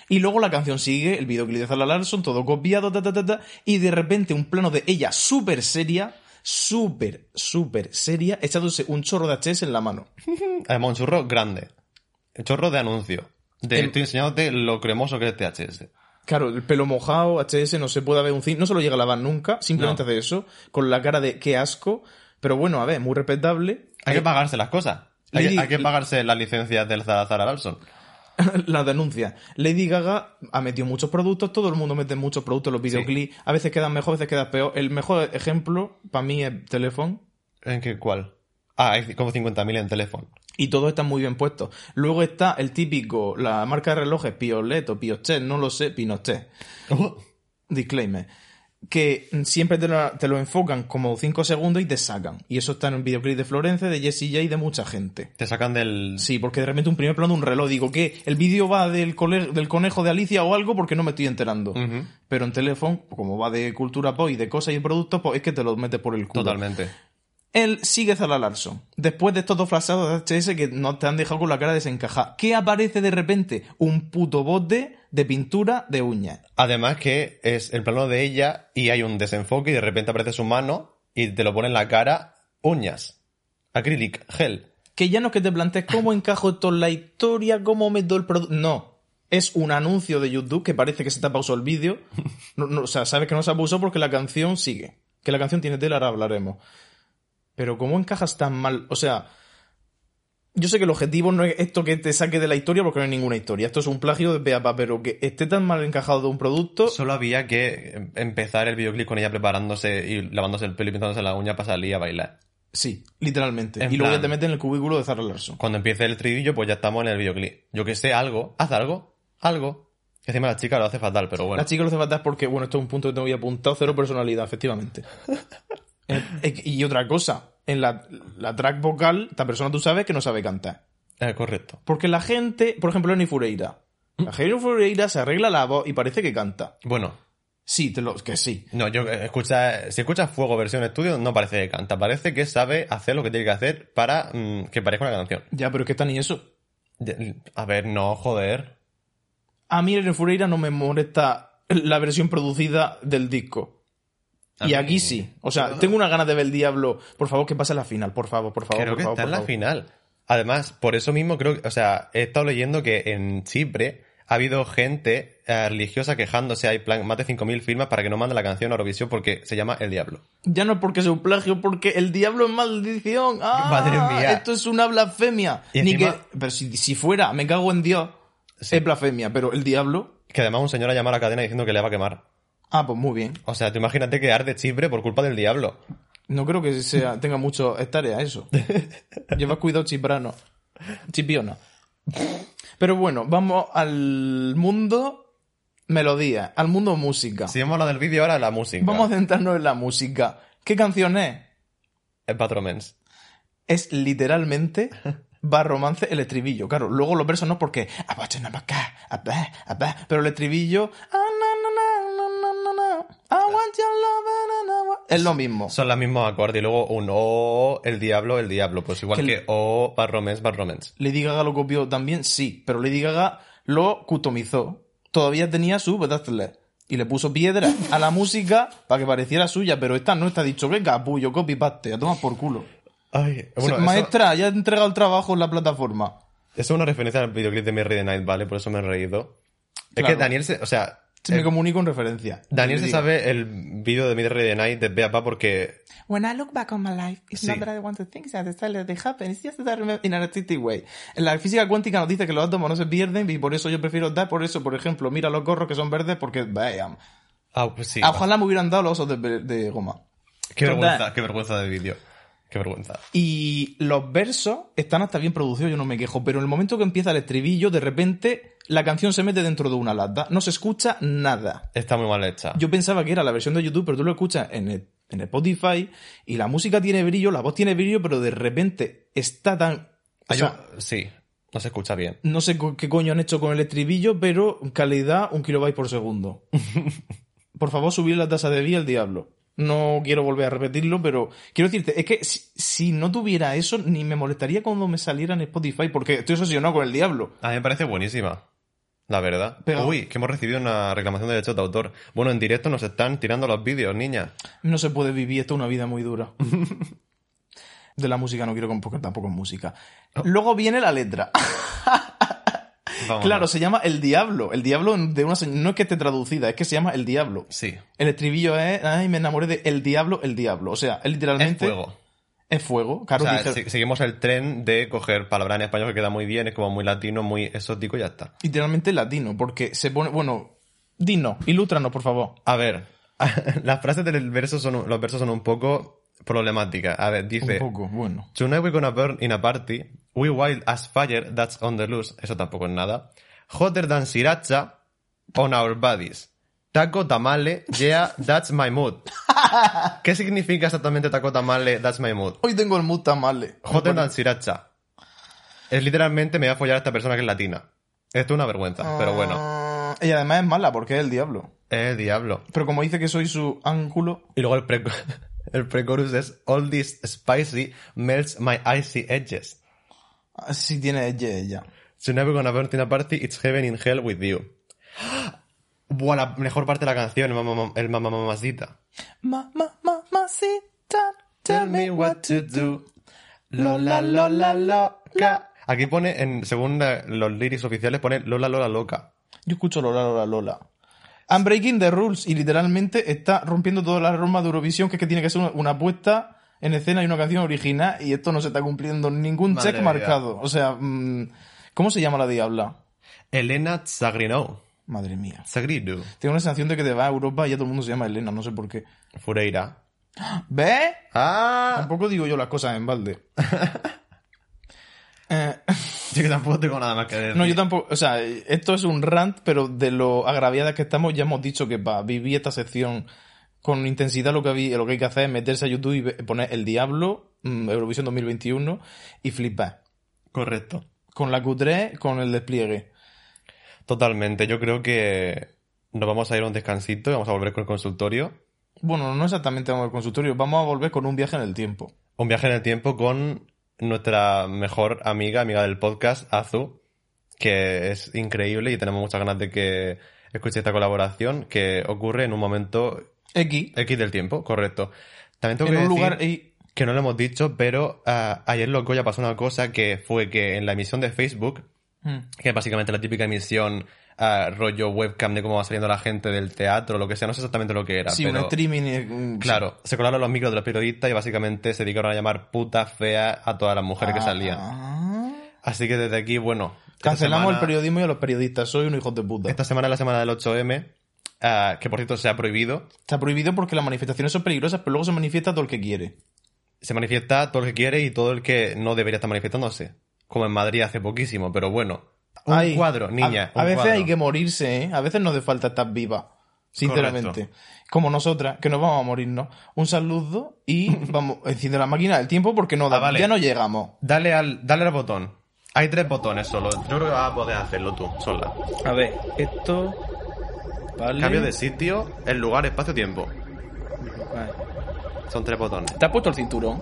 Y luego la canción sigue, el videoclip de Zara Larson, todo copiado, ta, ta, ta, ta, y de repente un plano de ella súper seria, súper, súper seria, echándose un chorro de HS en la mano. Además, un churro grande. El chorro de anuncio. De, Em- Estoy enseñándote lo cremoso que es THS. Claro, el pelo mojado, HS, no se puede ver un cin, no se lo llega a lavar nunca, simplemente No. hace eso, con la cara de qué asco, pero bueno, a ver, muy respetable. Hay que pagarse las cosas. Hay, Lady- que, hay que pagarse las licencias del Zara, Zara Larson. la denuncia. Lady Gaga ha metido muchos productos, todo el mundo mete muchos productos en los videoclips, a veces quedan mejor, a veces quedan peor. El mejor ejemplo, para mí, es Telephone. ¿En qué cuál? Ah, hay como 50.000 en teléfono. Y todos están muy bien puestos. Luego está el típico, la marca de relojes Piolet o Piochet, no lo sé, Pinochet. Disclaimer. Que siempre te lo, te lo enfocan como 5 segundos y te sacan. Y eso está en un videoclip de Florence, de Jessie J y de mucha gente. Te sacan del... Sí, porque de repente un primer plano de un reloj. Digo, ¿qué? ¿El vídeo va del, del conejo de Alicia o algo? Porque no me estoy enterando. Pero en teléfono, como va de cultura pop y de cosas y productos, pues es que te lo metes por el culo. Totalmente. Él sigue Zara Larson. Después de estos dos flashados de HS que no te han dejado con la cara desencajada. ¿Qué aparece de repente? Un puto bote de pintura de uñas. Además que es el plano de ella y hay un desenfoque y de repente aparece su mano y te lo pone en la cara uñas. Acrylic, gel. Que ya no es que te plantees cómo encajo esto en la historia, cómo meto el producto. No. Es un anuncio de YouTube que parece que se te ha pausado el vídeo. No, no, o sea, sabes que no se ha pausado porque la canción sigue. Que la canción tiene tela, ahora hablaremos. Pero ¿cómo encajas tan mal? O sea, yo sé que el objetivo no es esto que te saque de la historia porque no hay ninguna historia. Esto es un plagio de Peapa, pero que esté tan mal encajado de un producto. Solo había que em- empezar el videoclip con ella preparándose y lavándose el pelo y pintándose la uña para salir a bailar. Sí, literalmente. En y luego plan- ya te meten en el cubículo de Zara Larson. Cuando empiece el estribillo, pues ya estamos en el videoclip. Yo que sé, algo, haz algo, algo. Encima la chica lo hace fatal, pero bueno. La chica lo hace fatal porque, bueno, esto es un punto que tengo ya apuntado, cero personalidad, efectivamente. Eh, eh, y otra cosa, en la, la track vocal, esta persona tú sabes que no sabe cantar. Eh, correcto. Porque la gente, por ejemplo, Lenny Fureira. La Jenny Fureira se arregla la voz y parece que canta. Bueno, Sí, te lo, que sí. no, yo eh, escucha, si escuchas Fuego versión estudio, no parece que canta, parece que sabe hacer lo que tiene que hacer para mm, que parezca una canción. Ya, pero es que está ni eso. A ver, no, joder. A mí Lenny Fureira no me molesta la versión producida del disco. Y mí- aquí sí. O sea, tengo una ganas de ver el diablo. Por favor, que pase a la final. Por favor, por favor. Creo por que favor, está por en la final. Además, por eso mismo creo que, o sea, he estado leyendo que en Chipre ha habido gente eh, religiosa quejándose, hay plan, más de 5.000 firmas para que no mande la canción a Eurovisión porque se llama El Diablo. Ya no es porque sea un plagio, porque el diablo es maldición. ¡Ah! Madre mía. Esto es una blasfemia. Y Ni encima- que, pero si, si fuera, me cago en Dios, es blasfemia. Pero el diablo. Que además un señor ha llamado a la cadena diciendo que le va a quemar. Ah, pues muy bien. O sea, tú imagínate que arde Chipre por culpa del diablo. No creo que sea, tenga mucho tarea eso. Lleva cuidado chiprano. Chipiona. Pero bueno, vamos al mundo melodía, al mundo música. Si hemos hablado del vídeo, ahora la música. Vamos a centrarnos en la música. ¿Qué canción es? Es Bad Romance. Es literalmente va romance el estribillo. Claro, luego los versos no porque pero el estribillo want your love, na, na, na", es lo mismo. Son los mismos acordes y luego un O, el diablo, el diablo. Pues igual Que O, Bad Romance, Bad Romance. Lady Gaga lo copió también, sí, pero Lady Gaga lo customizó. Todavía tenía su Bedazzler. Y le puso piedra a la música para que pareciera suya, pero esta no está dicho, que capullo, copy paste, a tomar por culo. Ay, O sea, bueno, eso, Maestra, ya he entregado el trabajo en la plataforma. eso es una referencia al videoclip de Mary the Night, ¿vale? Por eso me he reído. Es que Daniel se, o sea, Se eh, me comunico en referencia. Daniel se sabe el vídeo de Mary the Night de Beapa porque When I look back on my life, it's Sí. not that I want to think that it's that they happen, it's just that I remember in an artistic way. En la física cuántica nos dice que los átomos no se pierden y por eso yo prefiero dar, por eso, por ejemplo, mira los gorros que son verdes porque, bam. Ah, pues sí. Ah, Ojalá me hubieran dado los osos de, de goma. Qué Total. vergüenza, qué vergüenza de vídeo. Qué vergüenza. Y los versos están hasta bien producidos, yo no me quejo, pero en el momento que empieza el estribillo, de repente la canción se mete dentro de una lata. No se escucha nada. Está muy mal hecha. Yo pensaba que era la versión de YouTube, pero tú lo escuchas en, el- en Spotify y la música tiene brillo, la voz tiene brillo, pero de repente está tan... O sea, sí, no se escucha bien. no sé qué coño han hecho con el estribillo, pero calidad un kilobyte por segundo. Por favor, subir la tasa de vía al diablo. No quiero volver a repetirlo, pero quiero decirte, es que si, si no tuviera eso, ni me molestaría cuando me saliera en Spotify, porque estoy obsesionado con el diablo. A mí me parece buenísima. La verdad. Pero- Uy, que hemos recibido una reclamación de derechos de autor. Bueno, en directo nos están tirando los vídeos, niña. No se puede vivir, esto es una vida muy dura. De la música no quiero porque tampoco es música. Luego viene la letra. Claro, se llama El Diablo. El Diablo de una no es que esté traducida, es que se llama El Diablo. Sí. El estribillo es, ay, me enamoré de El Diablo, El Diablo. O sea, es Es literalmente... fuego. Es fuego. O Claro, sea, seguimos el tren de coger palabras en español que queda muy bien, es como muy latino, muy exótico y ya está. literalmente latino, porque se pone, bueno, dinos, ilústranos, por favor. A ver, las frases del verso son, los versos son un poco problemáticas. A ver, dice... Un poco, bueno. Tonight we're gonna burn in a party. We wild as fire, that's on the loose. Eso tampoco es nada. Hotter than sriracha on our bodies. Taco tamale, yeah, that's my mood. ¿Qué significa exactamente taco tamale, that's my mood? Hoy tengo el mood tan mal. Hotter than sriracha. Es literalmente me voy a follar a esta persona que es latina. Esto es una vergüenza, pero bueno. Ah, Y además es mala, porque es el diablo. Es el diablo. Pero como dice que soy su ángulo, Y luego el, pre el pre-chorus es All this spicy melts my icy edges. sí tiene ella, ella. So never gonna burn in a party, it's heaven in hell with you. Buah, la mejor parte de la canción, el mamá, el mamá mamacita. Ma, ma, mamacita, Tell me what to do. Lola, Lola, loca. Aquí pone, en, según los lyrics oficiales, pone Lola, Lola, loca. Yo escucho Lola, Lola, Lola. I'm breaking the rules y literalmente está rompiendo todas las normas de Eurovisión, que es que tiene que ser una, puesta en escena y una canción original y esto no se está cumpliendo ningún Madre check mía. marcado. O sea, mm, ¿cómo se llama la diabla? Elena Zagrinou. Madre mía. Zagrinou. Tengo una sensación de que te vas a Europa y ya todo el mundo se llama Elena, no sé por qué. Fureira. ¿Ves? ¡Ah! Tampoco digo yo las cosas en balde. Eh, Yo que tampoco tengo nada más que decir. no, yo tampoco. O sea, esto es un rant, pero de lo agraviadas que estamos, ya hemos dicho que para vivir esta sección con intensidad lo que, lo que hay que hacer es meterse a YouTube y poner El Diablo, mm, Eurovisión 2021 y flipar. Correcto. Con la Q3, con el despliegue. Totalmente. Yo creo que nos vamos a ir a un descansito y vamos a volver con el consultorio. Bueno, no exactamente vamos al consultorio, vamos a volver con un viaje en el tiempo. Un viaje en el tiempo con nuestra mejor amiga, amiga del podcast, Azu, que es increíble y tenemos muchas ganas de que escuche esta colaboración que ocurre en un momento X, X del tiempo, correcto. También tengo en que un decir lugar Y. que no lo hemos dicho, pero ah, ayer loco ya pasó una cosa que fue que en la emisión de Facebook, Mm. que es básicamente la típica emisión ah, rollo webcam de cómo va saliendo la gente del teatro, lo que sea, no sé exactamente lo que era, Sí, pero... un streaming. eh, mm, Claro, se colaron los micros de los periodistas y básicamente se dedicaron a llamar puta fea a todas las mujeres que salían. Ah. Así que desde aquí, bueno. Cancelamos el periodismo y a los periodistas. Soy un hijo de puta. Esta semana es la semana del 8M, ah, que por cierto se ha prohibido. Está prohibido porque las manifestaciones son peligrosas, pero luego se manifiesta todo el que quiere. Se manifiesta todo el que quiere y todo el que no debería estar manifestándose. Como en Madrid hace poquísimo, pero bueno. Un Ay, cuadro, niña. A, a un veces cuadro. hay que morirse, ¿eh? A veces no hace falta estar viva. Sinceramente. Correcto. Como nosotras, que nos vamos a morirnos. Un saludo y vamos, enciende la máquina del tiempo porque no da, Ah, vale. ya no llegamos. Dale al, dale al botón. Hay tres botones solo. Yo creo que vas a poder hacerlo tú, sola. A ver, esto. Vale. Cambio de sitio, el lugar, espacio, tiempo. Vale. Son tres botones. ¿Te has puesto el cinturón?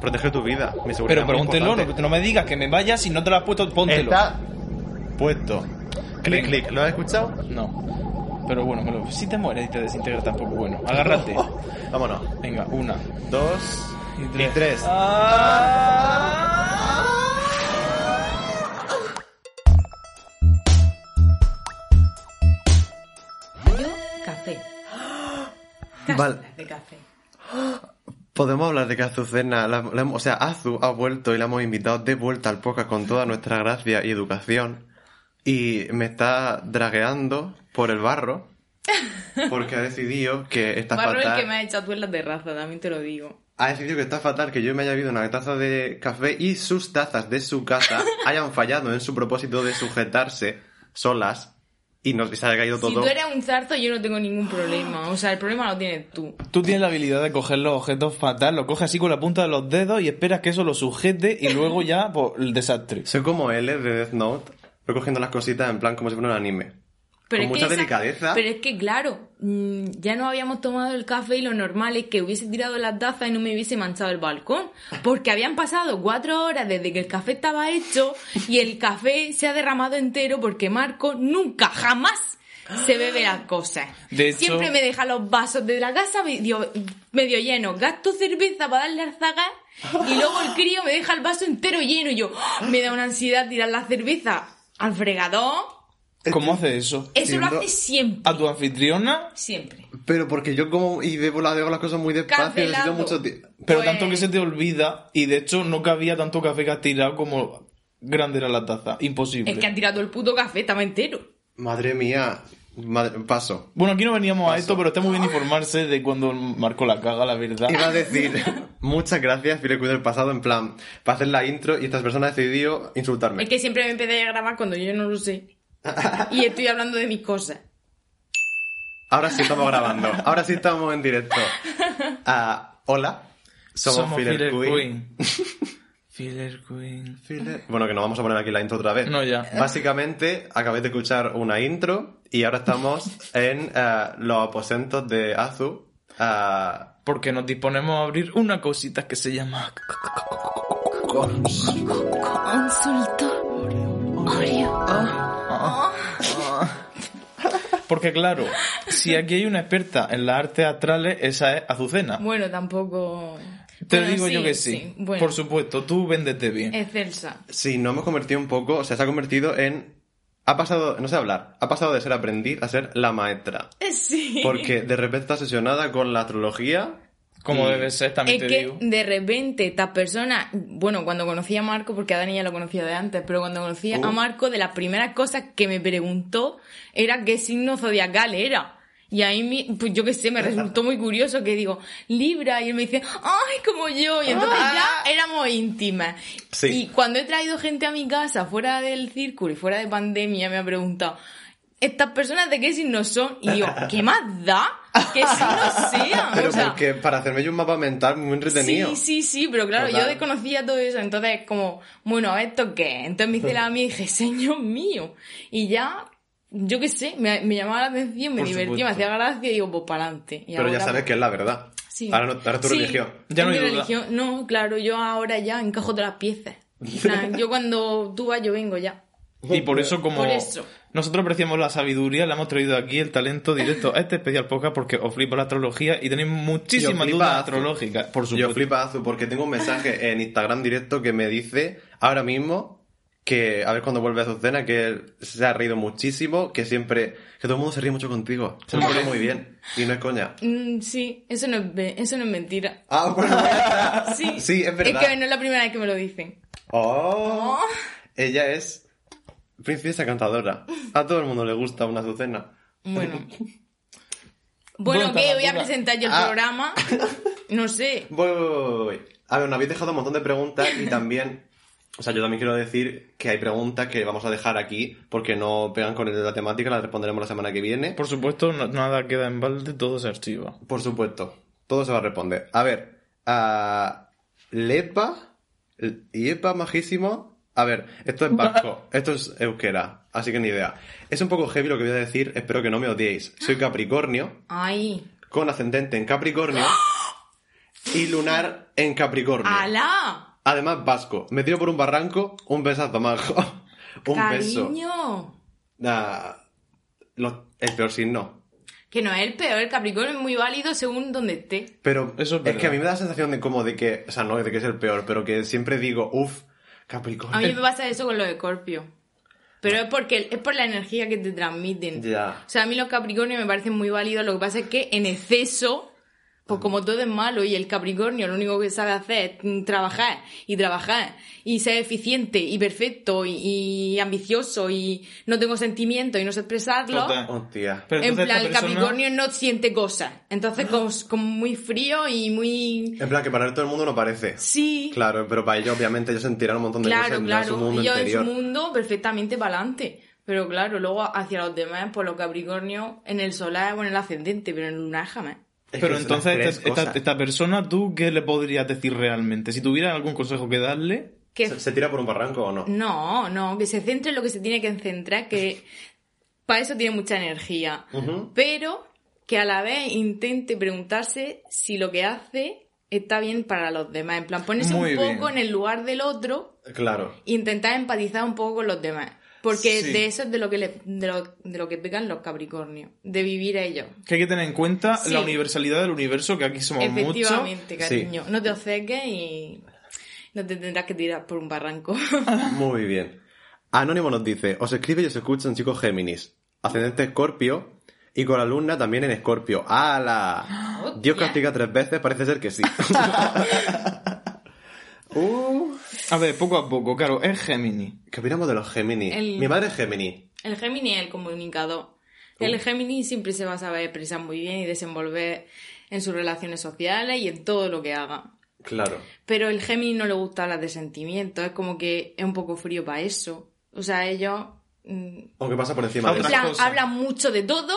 Protege tu vida. Mi seguridad Pero pregúntelo, no, no me digas que me vayas si no te lo has puesto, póntelo. Está puesto. Clic, Venga. clic. ¿Lo has escuchado? No. Pero bueno, me lo- si te mueres y te desintegras tampoco bueno. Agárrate. Vámonos. Venga, una. Dos Y y tres. Yo, café. Vale. De café. Podemos hablar de que Azucena, la- la hemos- o sea, Azu ha vuelto y la hemos invitado de vuelta al podcast con toda nuestra gracia y educación. Y me está dragueando por el barro. Porque ha decidido que está Barro el fatal. que me ha echado tú en la terraza, también te lo digo. Ha decidido que está fatal que yo me haya bebido una taza de café y sus tazas de su casa hayan fallado en su propósito de sujetarse solas y, nos, y se haya caído Si todo. tú eres un zarzo, yo no tengo ningún problema. O sea, el problema lo tienes tú. Tú tienes la habilidad de coger los objetos fatal, lo coges así con la punta de los dedos y esperas que eso lo sujete y luego ya, pues, el desastre. Soy como L de Death Note, voy cogiendo las cositas en plan como si fuera un anime. Pero Con es mucha que esa- delicadeza. Pero es que, claro, mm, ya no habíamos tomado el café y lo normal es que hubiese tirado la taza y no me hubiese manchado el balcón. Porque habían pasado cuatro horas desde que el café estaba hecho y el café se ha derramado entero porque Marco nunca, jamás se bebe las cosas. De hecho- Siempre me deja los vasos de la casa medio, medio llenos. Gasto cerveza para darle al zagar y luego el crío me deja el vaso entero lleno y yo ¡ah! me da una ansiedad tirar la cerveza al fregador. ¿Cómo hace eso? Eso lo hace siempre. ¿A tu anfitriona? Siempre. Pero porque yo como y bebo la dejo las cosas muy despacio, necesito mucho tiempo. Pero Pues- tanto que se te olvida y de hecho no cabía tanto café que has tirado como grande era la taza. Imposible. Es que han tirado el puto café, estaba entero. Madre mía, madre- paso. Bueno, aquí no veníamos a esto, pero está muy bien informarse de cuando Marco la caga, la verdad. Iba a decir, muchas gracias, Filecuid del pasado, en plan, para hacer la intro y esta persona ha decidido insultarme. Es que siempre me empecé a grabar cuando yo no lo sé. Y estoy hablando de mis cosas. Ahora sí estamos grabando, ahora sí estamos en directo. Ah, hola, somos, Filler, Filler Queen. Filler Queen. Filler- Bueno, que no vamos a poner aquí la intro otra vez. No, ya. Básicamente, acabéis de escuchar una intro y ahora estamos en ah, los aposentos de Azu. Ah, Porque nos disponemos a abrir una cosita que se llama... Consulta. Porque claro, si aquí hay una experta en las artes astrales, esa es Azucena. Bueno, tampoco. Te Bueno, digo yo que sí. Bueno, Por supuesto, tú véndete bien. Excelsa. sí, no hemos convertido un poco, o sea, se ha convertido en... Ha pasado, no sé hablar, ha pasado de ser aprendiz a ser la maestra. Sí. Porque de repente está obsesionada con la astrología. Como debe ser, también Es te que digo. de repente estas personas, bueno, cuando conocí a Marco, porque a Dani ya lo conocía de antes, pero cuando conocí Uh. a Marco, de las primeras cosas que me preguntó era qué signo zodiacal era. Y ahí, mi- pues yo qué sé, me resultó muy curioso que digo, Libra, y él me dice, ¡ay, como yo! Y entonces ya éramos íntimas. Sí. Y cuando he traído gente a mi casa fuera del círculo y fuera de pandemia, me ha preguntado, ¿estas personas de qué signo son? Y digo, ¿qué más da? ¿Qué sean? Pero O sea, porque para hacerme yo un mapa mental muy entretenido. Sí, sí, sí, pero claro, Total. yo desconocía todo eso, entonces como, bueno, ¿esto qué? Entonces me hice la mía y dije, señor mío. Y ya, yo qué sé, me, me llamaba la atención, me Por divertía, supuesto. me hacía gracia y digo, pues para adelante. Pero ya sabes que es la verdad. Sí. Ahora, no, ahora tu Sí, religión. Ya no es hay religión. No, claro, yo ahora ya encajo todas las piezas. Yo cuando tú vas, yo vengo ya. Y por eso, como Por eso. Nosotros apreciamos la sabiduría, le hemos traído aquí el talento directo a este especial podcast porque os flipa la astrología y tenéis muchísimas dudas astrológicas, por Yo supuesto. flipazo porque tengo un mensaje en Instagram directo que me dice ahora mismo que a ver cuando vuelve a Azucena que él se ha reído muchísimo, que siempre que todo el mundo se ríe mucho contigo. Se lo pone muy bien y no es coña. Mm, sí, eso no es, eso no es mentira. Ah, bueno. Sí, Sí, es verdad. Es que no es la primera vez que me lo dicen. Oh, ella es princesa cantadora. A todo el mundo le gusta una Azucena. Bueno. ¿Dónde Bueno, la voy a presentar yo el Ah. programa. No sé. Voy, voy, voy, voy. A ver, nos habéis dejado un montón de preguntas y también O sea, yo también quiero decir que hay preguntas que vamos a dejar aquí porque no pegan con el de la temática, las responderemos la semana que viene. Por supuesto, no- nada queda en balde, todo se archiva. Por supuesto, todo se va a responder. A ver, a Lepa, Iepa majísimo. A ver, esto es vasco, esto es euskera, así que ni idea. Es un poco heavy lo que voy a decir, espero que no me odiéis. Soy Capricornio, Ay, con ascendente en Capricornio y lunar en Capricornio. ¡Alá! Además, vasco. Me tiro por un barranco, un besazo majo. un beso. Cariño. Ah, lo- el peor signo. Que no es el peor, el Capricornio es muy válido según donde esté. Pero Eso es es, que a mí me da la sensación de como de que, o sea, no de que es el peor, pero que siempre digo, uff, Capricornio. A mí me pasa eso con los Escorpios. Pero es porque es por la energía que te transmiten. Ya. O sea, a mí los Capricornios me parecen muy válidos. Lo que pasa es que en exceso, pues como todo es malo y el Capricornio lo único que sabe hacer es trabajar y trabajar y ser eficiente y perfecto y, y ambicioso y no tengo sentimientos y no sé expresarlo. Hostia. Pero en plan, el persona- Capricornio no siente cosas. Entonces, como, como muy frío y muy... En plan, que para todo el mundo no parece. Sí, Claro, pero para ellos, obviamente, ellos sentirán un montón de claro, cosas en claro. su mundo Ellos en su mundo perfectamente para adelante. Pero claro, luego hacia los demás, pues los Capricornios en el solar o en el ascendente, pero en el lunar jamás. Es Pero entonces, esta, persona, ¿tú qué le podrías decir realmente? Si tuvieras algún consejo que darle, Que ¿Se, se tira por un barranco o no? No, no, que se centre en lo que se tiene que centrar, que para eso tiene mucha energía. Pero que a la vez intente preguntarse si lo que hace está bien para los demás. En plan, ponerse Muy un poco bien. en el lugar del otro Claro. e intentar empatizar un poco con los demás. Porque Sí. de eso es de lo que le- de lo, de lo que pecan los Capricornios, de vivir ellos. que hay que tener en cuenta Sí. la universalidad del universo, que aquí somos muchos. Efectivamente, cariño. No te obceques y no te tendrás que tirar por un barranco. Muy bien. Anónimo nos dice, os escribe y os escucha un chico Géminis, ascendente Escorpio y con la luna también en Escorpio. ¡Hala! Dios castiga tres veces, parece ser que sí. uh, A ver, poco a poco, claro, es Gemini. ¿Qué opinamos de los Géminis? El- Mi madre es Gémini. El Gemini es el comunicador. El Gemini siempre se va a saber expresar muy bien y desenvolver en sus relaciones sociales y en todo lo que haga. Claro. Pero el Gemini no le gusta hablar de sentimientos, es como que es un poco frío para eso. O sea, ellos mm, Aunque pasa por encima de cosa. hablan mucho de todo,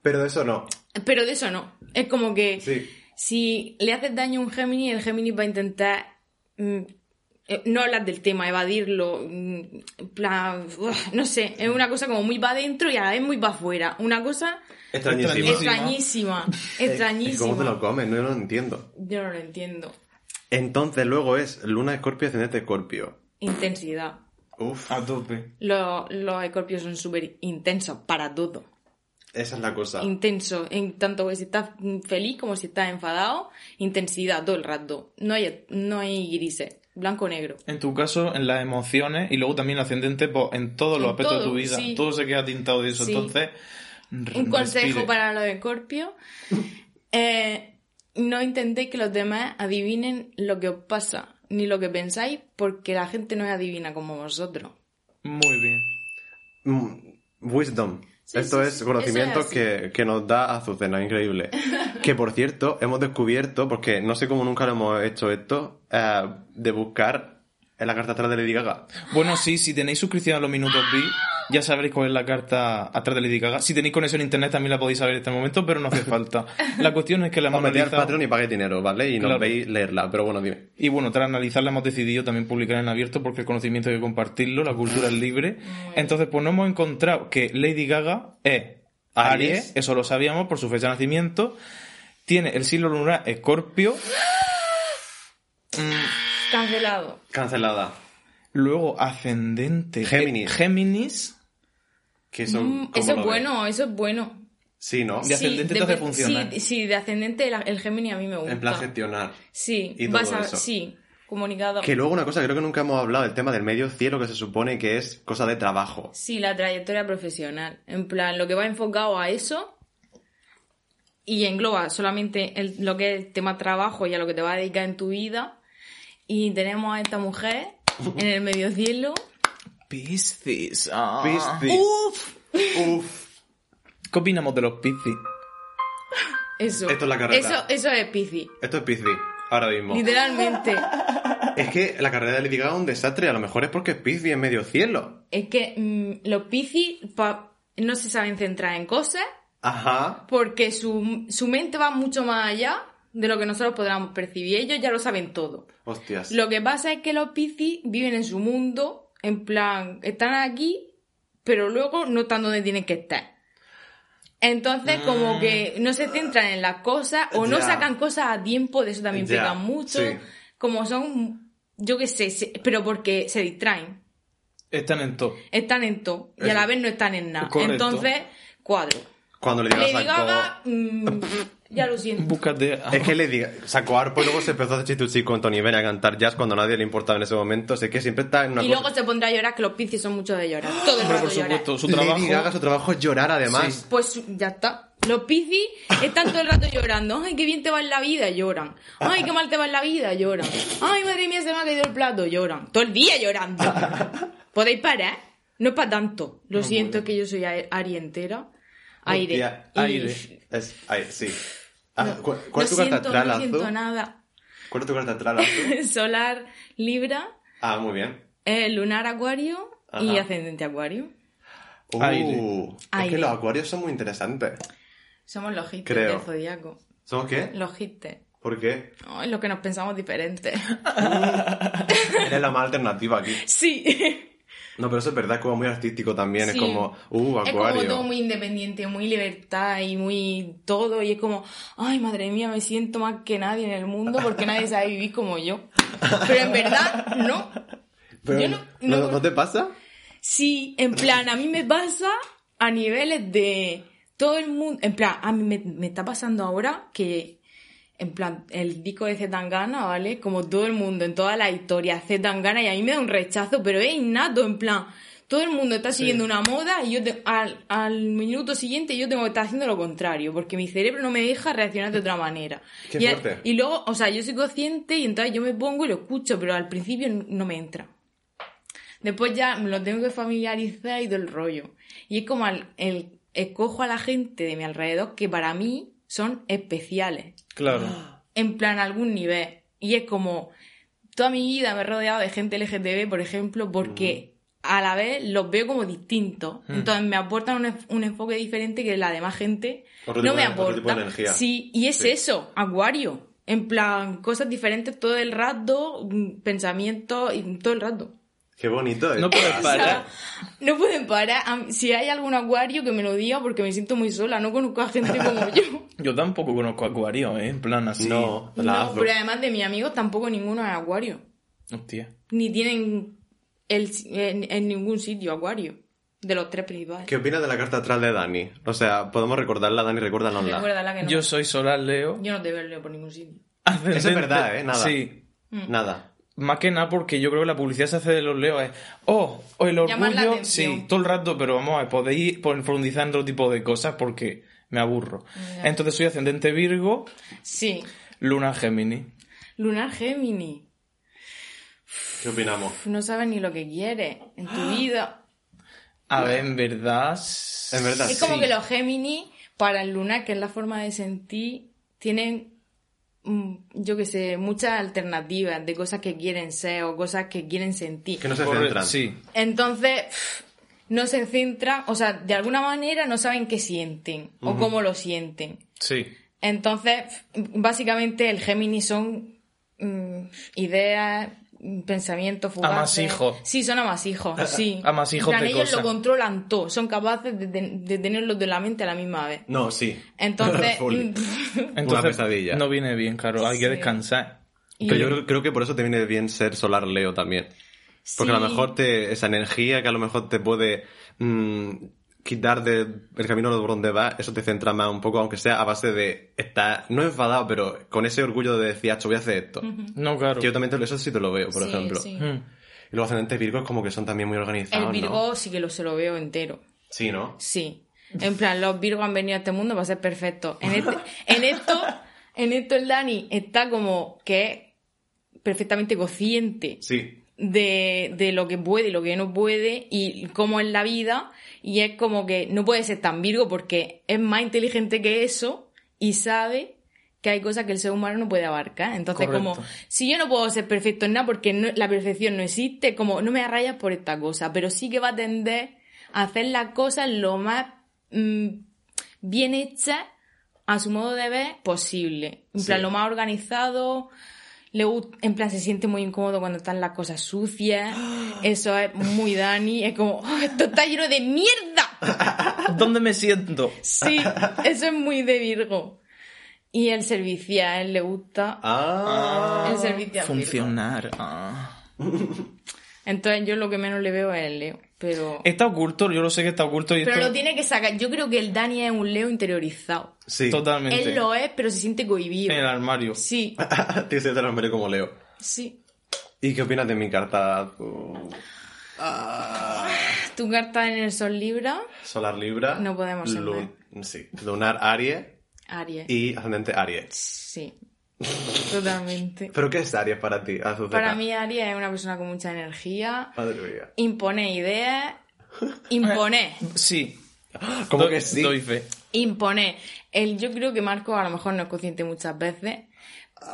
Pero de eso no. pero de eso no. Es como que Sí. si le haces daño a un Gemini, el Gemini va a intentar mm, no hablar del tema, evadirlo. mm, plan, uf, no sé, es una cosa como muy para adentro y a la vez muy para afuera. Una cosa. Extrañísima. extrañísima, extrañísima. ¿Cómo te lo comes? No lo entiendo. Yo no lo entiendo. Entonces luego es Luna Escorpio, ascendente Escorpio. Intensidad. Uf, A tope. Los, los escorpios son súper intensos para todo. Esa es la cosa. Intenso, en tanto que si estás feliz como si estás enfadado, intensidad todo el rato. No hay, no hay grises, blanco o negro. En tu caso, en las emociones y luego también el ascendente pues, en todos los En aspectos de tu vida. sí. Todo se queda tintado de eso. Sí. Entonces, Un consejo para los escorpios. eh, no intentéis que los demás adivinen lo que os pasa, ni lo que pensáis, porque la gente no es adivina como vosotros. Muy bien. Mm, Wisdom. Sí, Esto sí, es sí. conocimiento es que, que nos da Azucena, increíble. que por cierto, hemos descubierto, porque no sé cómo nunca lo hemos hecho esto, eh, de buscar en la carta atrás de Lady Gaga. Bueno, sí, si tenéis suscripción a los minutos B, ya sabréis cuál es la carta atrás de Lady Gaga. Si tenéis conexión a internet también la podéis saber en este momento, pero no hace falta. La cuestión es que la Os hemos analizado. Patreon y paguéis dinero, ¿vale? Y Claro. veis leerla, pero bueno, dime. Y bueno, tras analizarla hemos decidido también publicar en abierto porque el conocimiento hay que compartirlo, la cultura es libre. Entonces, pues no hemos encontrado que Lady Gaga es Aries. Aries, eso lo sabíamos por su fecha de nacimiento. Tiene el signo lunar Escorpio. Mm, Cancelado. Cancelada. luego ascendente Géminis. eh, Géminis. Que Mm, ¿cómo eso es ves? bueno, eso es bueno. Sí, ¿no? De ascendente te hace funcionar. Sí, sí, de ascendente el, el Gemini a mí me gusta. En plan gestionar. Sí, y vas a, eso. sí, comunicado. Que luego una cosa, creo que nunca hemos hablado del tema del medio cielo, que se supone que es cosa de trabajo. Sí, la trayectoria profesional. En plan, lo que va enfocado a eso y engloba solamente el- lo que es el tema trabajo y a lo que te va a dedicar en tu vida. Y tenemos a esta mujer en el medio cielo. Piscis. ah. Piscis. ¡Uf! Uf. ¿Qué opinamos de los Piscis? Eso. Esto es la carrera. Eso, eso es Piscis. Esto es Piscis. ahora mismo. Literalmente. Es que la carrera de Lady Gaga es un desastre. A lo mejor es porque es Piscis en medio cielo. Es que mm, los piscis no se saben centrar en cosas Ajá. porque su, su mente va mucho más allá de lo que nosotros podamos percibir. Ellos ya lo saben todo. Hostias. Lo que pasa es que los piscis viven en su mundo, en plan, están aquí, pero luego no están donde tienen que estar. Entonces, como que no se centran en las cosas o no Mm. Sacan cosas a tiempo, de eso también pecan mucho. sí. Como son, yo qué sé, se- pero porque se distraen. Están en todo. Están en todo y a la vez no están en nada. Correcto. Entonces, cuadro. Cuando Lady Gaga Lady sacó... Gaga, mm, ya lo siento. Búscate. Es que Lady Gaga sacó arpo y luego se empezó a hacer chistuchi con Tony Bennett a cantar jazz cuando a nadie le importaba en ese momento. Sé que siempre está en una Y cosa... luego se pondrá a llorar, que los piscis son muchos de llorar. Todo el rato por llorar. supuesto, su Lady trabajo. Gaga, su trabajo es llorar además. Sí. Pues ya está. Los piscis están todo el rato llorando. Ay, qué bien te va en la vida, lloran. Ay, qué mal te va en la vida, lloran. Ay, madre mía, se me ha caído el plato, lloran. Todo el día llorando. ¿Podéis parar? No es para tanto. Lo siento, es que yo soy a- Aire. Y- aire. Es, ay, sí. Ah, No, ¿cu- ¿Cuál es tu lo carta siento, astral, no siento nada. ¿Cuál es tu carta astral? Solar, Libra, Ah, muy bien. eh, lunar, Acuario y ascendente Acuario. Uh, Aire. Es Aire. que los acuarios son muy interesantes. Somos los Creo. del zodiaco. ¿Somos qué? Los hites. ¿Por qué? Ay, lo que nos pensamos diferente. Eres la más alternativa aquí. sí. No, pero eso es verdad, es como muy artístico también. Sí. Es como, uh, Es acuario. como todo muy independiente, muy libertad y muy todo. Y es como, ay, madre mía, me siento más que nadie en el mundo porque nadie sabe vivir como yo. Pero en verdad, no. Pero, yo no- ¿no, no- ¿no te pasa? Sí, en plan, a mí me pasa a niveles de todo el mundo. En plan, a mí me, me está pasando ahora que, en plan, el disco de Zetangana, ¿vale? Como todo el mundo, en toda la historia, Zetangana, y a mí me da un rechazo, pero es innato, en plan. Todo el mundo está siguiendo una moda y yo te- al, al minuto siguiente yo tengo que estar haciendo lo contrario, porque mi cerebro no me deja reaccionar de otra manera. Qué y, fuerte. y luego, o sea, yo soy consciente y entonces yo me pongo y lo escucho, pero al principio no me entra. Después ya me lo tengo que familiarizar y todo el rollo. Y es como el, escojo a la gente de mi alrededor que para mí son especiales. Claro. En plan, algún nivel. Y es como, toda mi vida me he rodeado de gente LGTB, por ejemplo, porque a la vez los veo como distintos. Entonces me aportan un, un enfoque diferente que la demás gente Otro no tipo me de- otro aporta. tipo de energía. Sí, y es Sí. eso, acuario. En plan, cosas diferentes todo el rato, mm, pensamientos y todo el rato. Qué bonito. ¿eh? No sea, parar. no pueden parar. Si hay algún acuario que me lo diga porque me siento muy sola. No conozco a gente como yo. Yo tampoco conozco acuario, ¿eh? En plan así. No, la No, pero además de mis amigos tampoco ninguno es acuario. Hostia. Ni tienen el, en, en ningún sitio acuario. De los tres principales. ¿Qué opinas de la carta astral de Dani? O sea, podemos recordarla, Dani, recuérdanosla. Recuérdala que no. Yo soy solar Leo. Yo no te veo por ningún sitio. Ascendente- Eso es verdad, ¿eh? Nada. Sí. Nada. Más que nada porque yo creo que la publicidad se hace de los leos es, oh, o el orgullo, sí, todo el rato, pero vamos a ver, podéis profundizar en otro tipo de cosas porque me aburro. Entonces soy ascendente Virgo, Sí. luna Géminis. Lunar Gemini. ¿Qué opinamos? No sabes ni lo que quieres en tu vida. A ver, en verdad... En verdad, Es como sí. que los Gemini, para el lunar, que es la forma de sentir, tienen, yo qué sé, muchas alternativas de cosas que quieren ser o cosas que quieren sentir. Que no se centran. Sí, Entonces, no se centran, o sea, de alguna manera no saben qué sienten o cómo lo sienten. sí. Entonces, básicamente el Gemini son mm, ideas, pensamientos fugaces. Amasijos. Sí, son amasijos, sí. Amasijos de ellos lo controlan todo, son capaces de, de, de tenerlos de la mente a la misma vez. No, sí. Entonces, Entonces, pesadilla. no viene bien, claro, hay que descansar. y- Pero yo creo, creo que por eso te viene bien ser solar Leo también. Porque a lo mejor te, esa energía que a lo mejor te puede mm, quitar del camino por donde va, eso te centra más un poco, aunque sea a base de estar, no enfadado, pero con ese orgullo de decir, "Acho, voy a hacer esto. No, claro. Que yo también te- eso sí te lo veo, por Sí, ejemplo. sí. Mm. Y los ascendentes virgos como que son también muy organizados, El Virgo ¿no? sí que lo, se lo veo entero. Sí, ¿no? Sí. En plan, los Virgos han venido a este mundo para ser perfectos. En, este- en esto, en esto el Dani está como que es perfectamente consciente Sí. de, de lo que puede y lo que no puede y cómo es la vida. Y es como que no puede ser tan Virgo porque es más inteligente que eso y sabe que hay cosas que el ser humano no puede abarcar. Entonces, Correcto. como, si yo no puedo ser perfecto en nada porque no- la perfección no existe, como, no me rayas por esta cosa, pero sí que va a tender a hacer las cosas lo más mm, bien hechas a su modo de ver posible. En plan, lo más organizado. En plan, se siente muy incómodo cuando están las cosas sucias. Eso es muy Dani. Es como, "Oh, esto está lleno de mierda. ¿Dónde me siento? Sí, eso es muy de Virgo. Y el servicio, a él le gusta Ah. el servicio. Funcionar. ah. Entonces yo lo que menos le veo es el Leo. Pero, Está oculto, yo lo sé que está oculto y pero esto... lo tiene que sacar. Yo creo que el Dani es un Leo interiorizado. Sí. Totalmente. Él lo es, pero se siente cohibido. En el armario. Sí, Tienes que ser armario como Leo. sí. ¿Y qué opinas de mi carta? Uh, ah, Tu carta en el Sol Libra, solar Libra. No podemos ser Sí. Lunar Aries Aries. y ascendente Aries. Sí, totalmente. ¿Pero qué es Aries para ti? Azucena? Para mí Aries es una persona con mucha energía, Madre mía. impone ideas, impone, Sí. ¿Cómo Doy- que sí? Doy fe. impone. El, yo creo que Marco a lo mejor no es consciente muchas veces,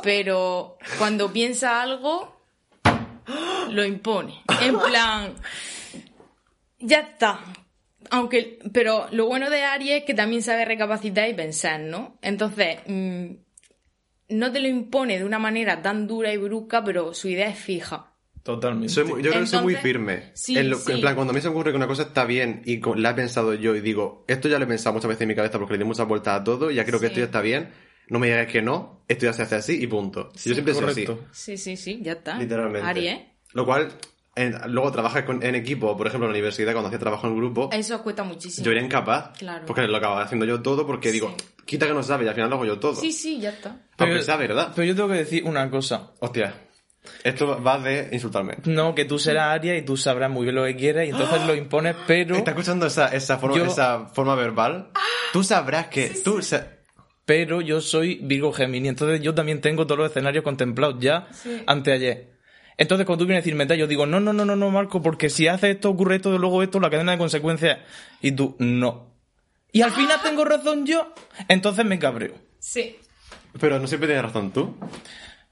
pero cuando piensa algo, lo impone. En plan, ya está. Aunque, pero lo bueno de Aries es que también sabe recapacitar y pensar, ¿no? Entonces, mm, no te lo impone de una manera tan dura y brusca, pero su idea es fija. Totalmente. Soy muy- yo creo que soy muy firme. sí, en, lo- sí. en plan, cuando a mí se me ocurre que una cosa está bien y la he pensado yo y digo, esto ya lo he pensado muchas veces en mi cabeza porque le di muchas vueltas a todo y ya creo que esto ya está bien, no me digas que no, esto ya se hace así y punto. yo siempre soy así. Sí, sí, sí, ya está. Literalmente. Aries. Lo cual, en- luego trabajas con- en equipo, por ejemplo, en la universidad, cuando hacía trabajo en grupo, Eso cuesta muchísimo. yo era incapaz. Claro. Porque lo acababa haciendo yo todo porque digo, quita que no sabe y al final lo hago yo todo. Sí, sí, ya está. Aunque sea verdad. Pero yo tengo que decir una cosa. Hostia, esto va de insultarme. No, que tú serás Aria y tú sabrás muy bien lo que quieres y entonces lo impones, pero... ¿Estás escuchando esa, esa, forma, Yo- esa forma verbal? Tú sabrás que tú... sa- Pero yo soy Virgo Gemini, entonces yo también tengo todos los escenarios contemplados ya anteayer. Entonces, cuando tú vienes a decirme tal, yo digo, no, no, no, no, no, Marco, porque si haces esto, ocurre esto, luego esto, la cadena de consecuencias. Y tú, no. Y al final tengo razón yo, entonces me cabreo. Sí. Pero no siempre tienes razón tú.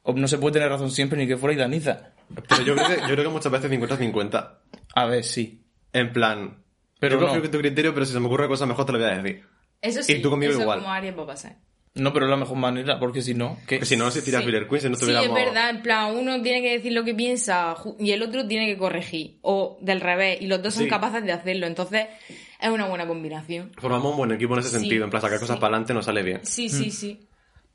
O no se puede tener razón siempre ni que fuera Idaniza. Pero yo creo que, yo creo que muchas veces 50-50. A ver, sí. En plan... Pero yo no. confío en tu criterio, pero si se me ocurre cosa mejor te lo voy a decir. Eso sí. Y tú conmigo eso igual. como Aries va a pasar. No, pero es la mejor manera, porque si no, ¿qué? Porque si no, no existiría Sí. Killer Queen si no Sí, estuviéramos... es verdad. En plan, uno tiene que decir lo que piensa y el otro tiene que corregir. O del revés. Y los dos son Sí. capaces de hacerlo. Entonces, es una buena combinación. Formamos un buen equipo en ese Sí, sentido. En plan, sacar cosas sí. para adelante nos sale bien. Sí, sí, sí.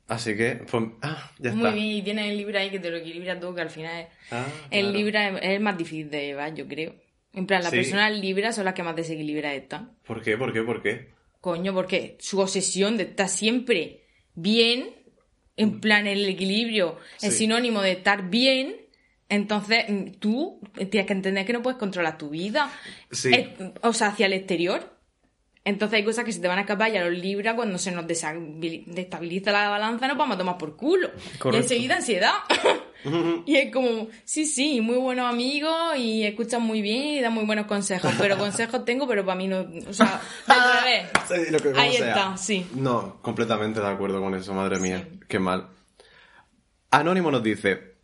Así que, pues... Ah, ya Muy está. bien. Y tienes el Libra ahí que te lo equilibra todo, que al final es... Ah, el claro. Libra es, es el más difícil de llevar, yo creo. En plan, las Sí. personas Libra son las que más desequilibradas están. ¿Por qué? ¿Por qué? ¿Por qué? Coño, porque su obsesión de estar siempre bien, en plan el equilibrio, es sinónimo de estar bien, entonces mm, tú tienes que entender que no puedes controlar tu vida. Sí. Es- o sea, hacia el exterior. Entonces hay cosas que se te van a escapar y a los Libra cuando se nos destabiliza la balanza nos vamos a tomar por culo. Y Correcto. enseguida ansiedad. y es como, sí, sí, muy buenos amigos y escuchan muy bien y dan muy buenos consejos. Pero consejos tengo, pero para mí no... O sea, al revés. Sí, lo que- como Ahí sea. está, sí. No, completamente de acuerdo con eso, madre mía. Qué mal. Anónimo nos dice: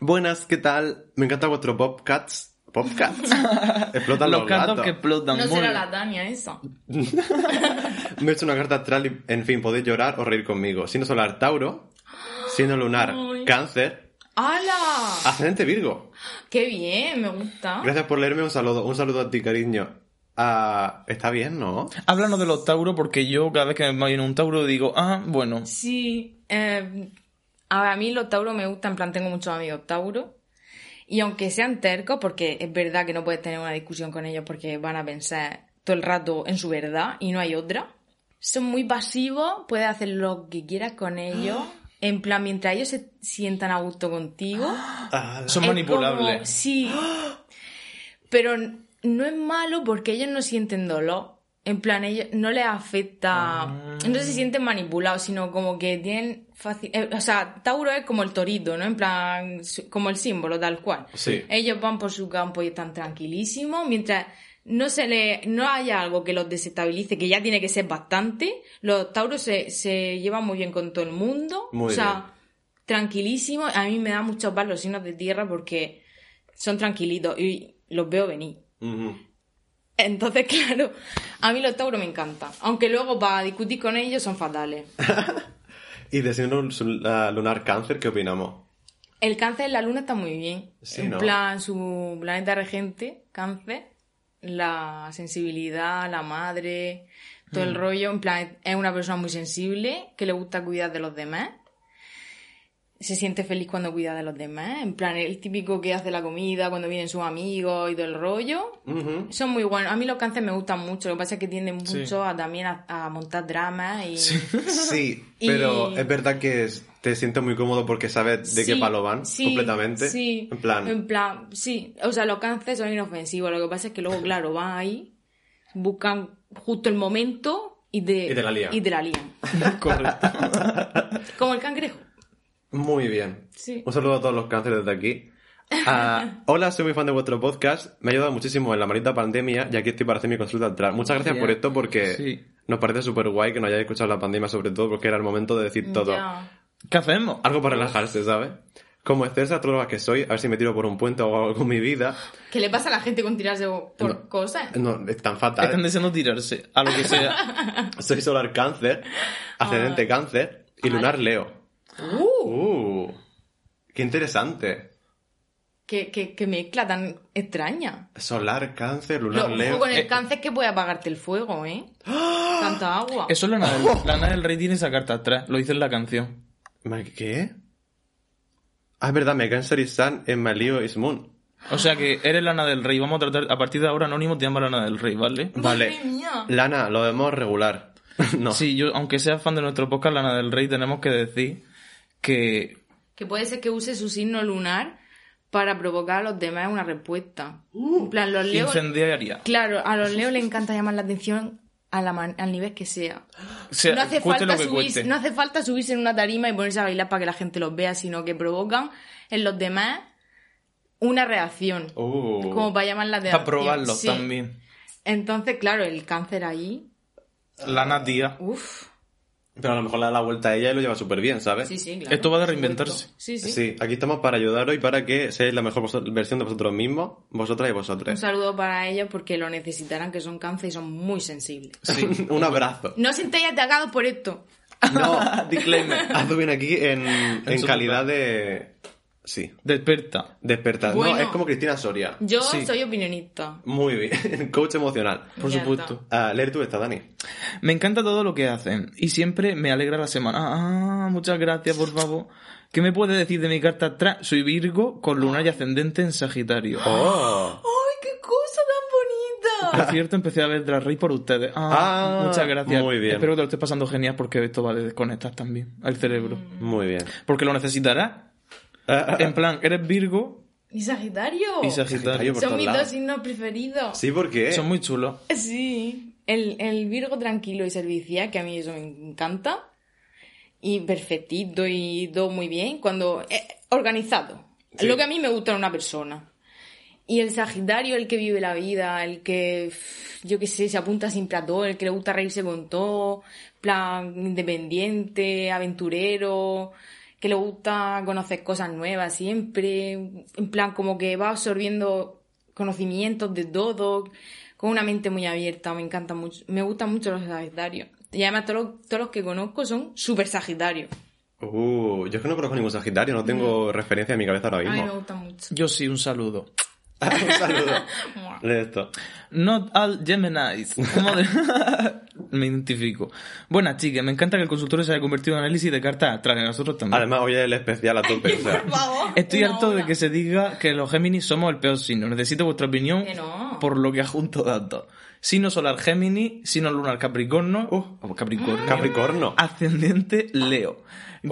Buenas, ¿qué tal? Me encanta vuestro Popcats. ¿Popcats? Explotan los, Los gatos gatos. que explotan. No muy será bien. la Tania esa. Me he hecho una carta astral y, en fin, podéis llorar o reír conmigo. Siendo solar Tauro, siendo lunar Ay. Cáncer, ¡Hala! ascendente Virgo. ¡Qué bien! Me gusta. Gracias por leerme, un saludo. Un saludo a ti, cariño. Ah, está bien, ¿no? Háblanos de los Tauros, porque yo cada vez que me viene un Tauro digo, ah, bueno. Sí. eh, a mí los Tauros me gustan, en plan, tengo muchos amigos Tauros. Y aunque sean tercos, porque es verdad que no puedes tener una discusión con ellos porque van a pensar todo el rato en su verdad y no hay otra. Son muy pasivos, puedes hacer lo que quieras con ellos. En plan, mientras ellos se sientan a gusto contigo. Son Es manipulables. como- sí. Pero no es malo porque ellos no sienten dolor. En plan, ellos no les afecta. Ah. No se sienten manipulados, sino como que tienen fácil. eh, o sea, Tauro es como el torito, ¿no? En plan, como el símbolo, tal cual. Sí. Ellos van por su campo y están tranquilísimos, mientras no se le, no haya algo que los desestabilice, que ya tiene que ser bastante. Los tauros se, se llevan muy bien con todo el mundo. Muy o sea, tranquilísimos. A mí me da mucho paz los signos de tierra porque son tranquilitos y los veo venir. Ujú. Entonces, claro, a mí los tauros me encantan. Aunque luego para discutir con ellos son fatales. Y de signo lunar cáncer, ¿qué opinamos? El cáncer en la luna está muy bien. Sí, en ¿no? plan, su planeta regente, cáncer, la sensibilidad, la madre, todo Mm. el rollo. En plan, es una persona muy sensible, que le gusta cuidar de los demás. Se siente feliz cuando cuida de los demás. En plan, el típico que hace la comida cuando vienen sus amigos y todo el rollo. Son muy buenos. A mí los cánceres me gustan mucho. Lo que pasa es que tienden Sí. mucho a, también a, a montar dramas y... Sí, Y- pero es verdad que te sientes muy cómodo porque sabes de qué palo van sí, completamente. Sí. En plan, En plan, sí. O sea, los cánceres son inofensivos. Lo que pasa es que luego, claro, van ahí, buscan justo el momento y te, Y te la lían. y te la lían. Correcto. Como el cangrejo. Muy bien. Sí. Un saludo a todos los cánceres desde aquí. Ah, hola, soy muy fan de vuestro podcast. Me ha ayudado muchísimo en la maldita pandemia y aquí estoy para hacer mi consulta atrás. Muchas gracias por esto porque Sí. nos parece súper guay que nos hayáis escuchado la pandemia sobre todo porque era el momento de decir todo. ¿Qué hacemos? Algo para relajarse, ¿sabes? Como excelsa astróloga que soy, a ver si me tiro por un puente o algo con mi vida. ¿Qué le pasa a la gente con tirarse por No. cosas? No, es tan fatal. Están deseando tirarse a lo que sea. Soy solar cáncer, ascendente Ah. cáncer y lunar leo. ¡Uh! Uh, qué interesante. ¿Qué, qué, qué mezcla tan extraña. Solar cáncer, lunar leo. con el Eh. cáncer que puede apagarte el fuego, ¿eh? Tanta agua. Eso es Lana del, Lana del Rey tiene esa carta atrás. Lo dice en la canción. ¿Qué? Ah, es verdad, me cáncer y sun en my Leo is moon. O sea que eres Lana del Rey. Vamos a tratar, a partir de ahora, Anónimo te llama Lana del Rey, ¿vale? Vale. Madre mía. Lana, lo vemos regular. no. Sí, yo, aunque seas fan de nuestro podcast, Lana del Rey, tenemos que decir que Que puede ser que use su signo lunar para provocar a los demás una respuesta. en plan, los leos... incendiaria. Claro, a los leos les encanta llamar la atención a la man- al nivel que sea. O sea, no, hace falta lo que subirse, no hace falta subirse en una tarima y ponerse a bailar para que la gente los vea, sino que provocan en los demás una reacción. Uh. Como para llamar la atención. Para probarlo Sí. también. Entonces, claro, el cáncer ahí. Lana tía. Uff. Pero a lo mejor le da la vuelta a ella y lo lleva súper bien, ¿sabes? Sí, sí, claro. Esto va de reinventarse. Sí, sí. Sí, aquí estamos para ayudaros y para que seáis la mejor versión de vosotros mismos, vosotras y Un vosotros. saludo para ellos porque lo necesitarán, que son cáncer y son muy sensibles. Sí. Un abrazo. No os sintáis atacados por esto. No, Disclaimer. hazlo bien aquí en, calidad de... Sí, Desperta. despertar. Bueno. No, es como Cristina Soria. Yo Sí. soy opinionista. Muy bien. Coach emocional. Por Ya supuesto. Ah, leer tú esta, Dani. Me encanta todo lo que hacen y siempre me alegra la semana. Ah, muchas gracias, por favor. ¿Qué me puede decir de mi carta atrás? Soy Virgo con lunar y ascendente en Sagitario. Oh. ¡Ay, qué cosa tan bonita! Por cierto, empecé a ver Drag Race por ustedes. Ah, Ah, muchas gracias. muy bien. Espero que te lo estés pasando genial porque esto va a desconectar también al cerebro. Muy bien. Porque lo necesitarás. En plan, eres Virgo ¿Y Sagitario? y Sagitario. por Son mis lados. dos signos preferidos. Sí, ¿por qué? Son muy chulos. Sí. El, el Virgo tranquilo y servicial, que a mí eso me encanta. Y perfectito y todo muy bien. Cuando. eh, organizado. Es Sí. lo que a mí me gusta en una persona. Y el Sagitario, el que vive la vida, el que, yo qué sé, se apunta siempre a todo, el que le gusta reírse con todo, plan independiente, aventurero, que le gusta conocer cosas nuevas siempre, en plan como que va absorbiendo conocimientos de todo, con una mente muy abierta, me encanta mucho, me gustan mucho los Sagitarios. Y además todos los, todos los que conozco son súper Sagitarios. Uh, yo es que no conozco ningún Sagitario, no tengo referencia en mi cabeza ahora A mí me mismo. gustan mucho. Yo sí, un saludo. Un saludo. Lee esto. Not all Geminis. ¿Cómo de- me identifico. Buenas chicas, me encanta que el consultorio se haya convertido en análisis de cartas atrás, nosotros también. Además, hoy es el especial a tope. O sea. Estoy una harto de que se diga que los Géminis somos el peor signo. Necesito vuestra opinión no. por lo que adjunto datos. Signo solar Géminis, signo lunar Capricornio, oh, Capricornio, Capricornio. ascendente Leo.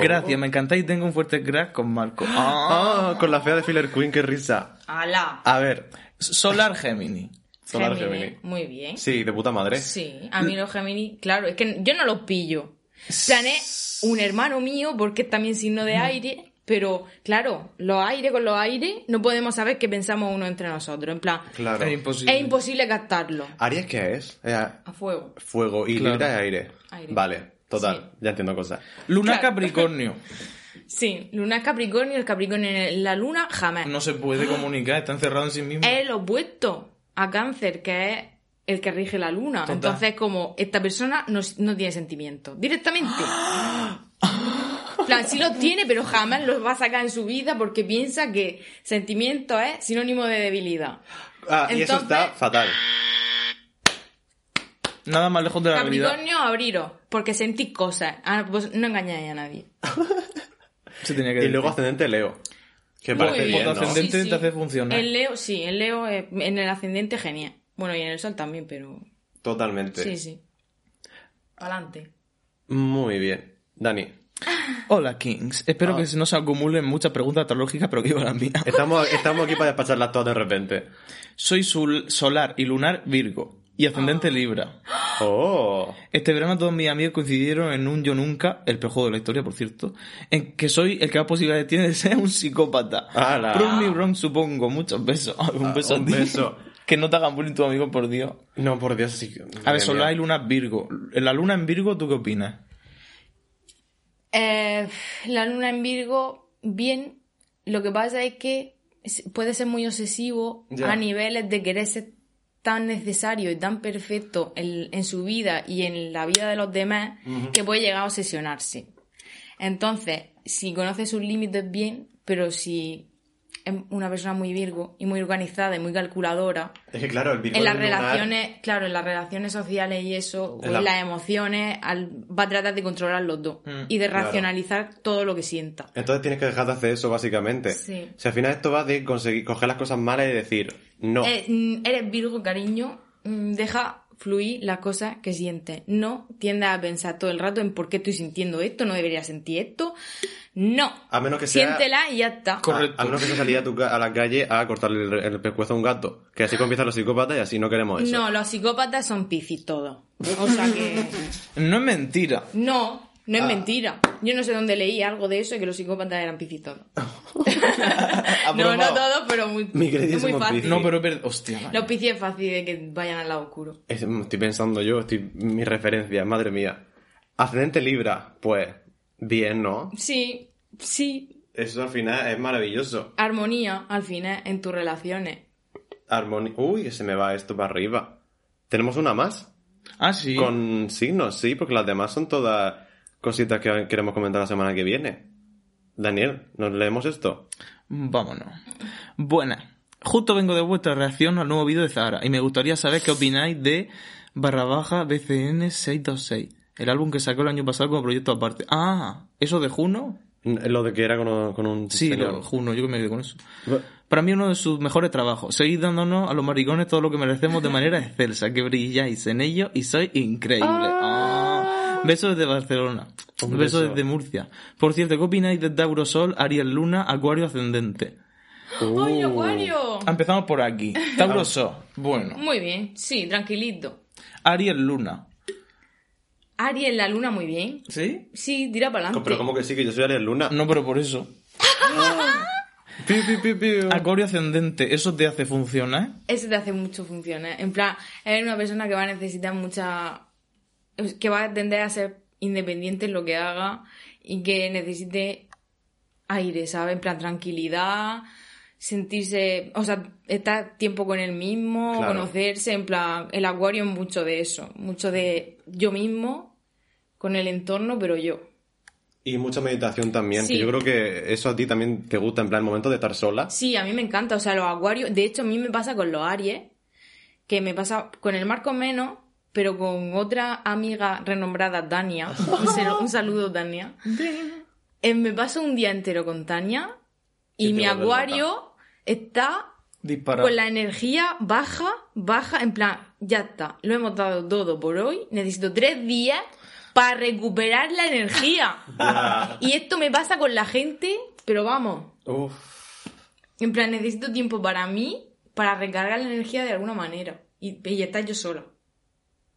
Gracias, me encantáis, tengo un fuerte crack con Marco. Ah, con la fea de Filler Queen, qué risa. ¡Hala! A ver, solar Géminis. Solar Gemini. Muy bien. Sí, de puta madre. Sí, a mí los Gemini, claro, es que yo no los pillo. En plan, es un hermano mío, porque es también signo de aire, Pero, claro, los aires con los aires no podemos saber qué pensamos uno entre nosotros. En plan, Claro. Es imposible. es imposible captarlo. ¿Aries qué es? Eh, A fuego. fuego y Claro. Libra es aire. Aire. Vale, total, Sí. ya entiendo cosas. Luna Claro. Capricornio. Sí, luna Capricornio, el Capricornio en la luna jamás. No se puede comunicar, está encerrado en sí mismo. Es el opuesto a cáncer, que es el que rige la luna. Total. Entonces, como esta persona no, no tiene sentimientos. Directamente. En plan, sí los tiene, pero jamás los va a sacar en su vida porque piensa que sentimiento es sinónimo de debilidad. Ah, y eso está fatal. Nada más lejos de la realidad. Capricornio, abriros, porque sentís cosas. Ah, pues no engañáis a nadie. Se tenía que Y decir. luego ascendente Leo. Que Muy parece bien. ¿no? Ascendente te hace funcionar. El Leo, sí, el Leo eh, en el ascendente genial. Bueno, y en el sol también, pero Totalmente. sí, sí. Adelante. Muy bien. Dani, Hola, Kings. Espero que no se acumulen muchas preguntas astrológicas, pero que iban las mías. estamos, estamos aquí para despacharlas todas de repente. Soy sul- solar y lunar Virgo y ascendente Libra. Oh. Este verano todos mis amigos coincidieron en un yo nunca, el peor juego de la historia, por cierto, en que soy el que más posibilidades tiene de ser un psicópata. Me wrong, supongo. Muchos besos. un beso un a ti. beso. que no te hagan bullying tu amigo, por Dios. No, por Dios, sí. que- A ver, solar y mía. luna Virgo. La luna en Virgo, ¿tú qué opinas? Eh, la luna en Virgo, bien. Lo que pasa es que puede ser muy obsesivo Ya. a niveles de querer ser tan necesario y tan perfecto en, en su vida y en la vida de los demás que puede llegar a obsesionarse. Entonces, si conoce sus límites bien, pero si es una persona muy Virgo y muy organizada y muy calculadora, Es que claro, el Virgo en las relaciones, claro, en las relaciones sociales y eso, En la- en las emociones, al- va a tratar de controlar los dos y de claro. racionalizar todo lo que sienta. Entonces tienes que dejar de hacer eso, básicamente. Sí. Si al final esto va de conseguir coger las cosas malas y decir, no. Eh, mm, eres Virgo, cariño, mm, deja fluir las cosas que sientes. No tiendas a pensar todo el rato en por qué estoy sintiendo esto, no debería sentir esto. No. A menos que sea- Siéntela y ya está. Correcto. A, a menos que se salía a, tu a la calle a cortarle el, el pescuezo a un gato. Que así comienzan los psicópatas y así no queremos eso. No, los psicópatas son piscis todos. O sea que... No es mentira. No, no es Ah. mentira. Yo no sé dónde leí algo de eso y que los psicópatas eran piscis todos. no, no todos, pero muy, Mi es muy fácil. No, pero es verdad. Hostia, vale. Los piscis es fácil de que vayan al lado oscuro. Es- estoy pensando yo, estoy, mi referencia, madre mía. Ascendente Libra, pues, bien, ¿no? Sí, sí. Eso al final es maravilloso. Armonía, al final, en tus relaciones. Armonía. Uy, que se me va esto para arriba. ¿Tenemos una más? Ah, sí. Con signos, sí, porque las demás son todas cositas que queremos comentar la semana que viene. Daniel, ¿nos leemos esto? Vámonos. Buenas. Justo vengo de vuestra reacción al nuevo vídeo de Zahara y me gustaría saber qué opináis de barra baja BCN 626, el álbum que sacó el año pasado como proyecto aparte. Ah, ¿eso de Juno? Lo de que era con, con un Sí, señor. lo de Juno, yo que me quedé con eso. Para mí uno de sus mejores trabajos. Seguid dándonos a los maricones todo lo que merecemos de manera excelsa, que brilláis en ello y sois increíble. Ah. Besos desde Barcelona. Un Besos beso. desde Murcia. Por cierto, ¿qué opináis de Tauro Sol, Ariel Luna, Acuario Ascendente? ¡Ay, Uh. Acuario! Empezamos por aquí. Tauro Sol. Bueno. Muy bien, sí, tranquilito. Ariel Luna. Aries, la luna, muy bien. ¿Sí? Sí, tira para adelante. Pero como que sí, que yo soy Ariel Luna. No, pero por eso. Pi, pi, pi, pi. Acuario Ascendente, ¿eso te hace funcionar? Eso te hace mucho funcionar. En plan, eres una persona que va a necesitar mucha... que va a tender a ser independiente en lo que haga y que necesite aire, ¿sabes? En plan, tranquilidad, sentirse... O sea, estar tiempo con él mismo, Claro. conocerse, en plan... El acuario es mucho de eso, mucho de yo mismo, con el entorno, pero yo. Y mucha meditación también, Sí. que yo creo que eso a ti también te gusta, en plan, el momento de estar sola. Sí, a mí me encanta. O sea, los acuarios. De hecho, a mí me pasa con los Aries, que me pasa con el Marco menos, pero con otra amiga renombrada, Tania. Un, sal- un saludo, Tania. Eh, me paso un día entero con Tania y mi acuario está con la energía baja, baja, en plan, ya está, lo hemos dado todo por hoy, necesito tres días para recuperar la energía. y esto me pasa con la gente, pero vamos, Uf. en plan, necesito tiempo para mí, para recargar la energía de alguna manera. Y, y estar yo sola.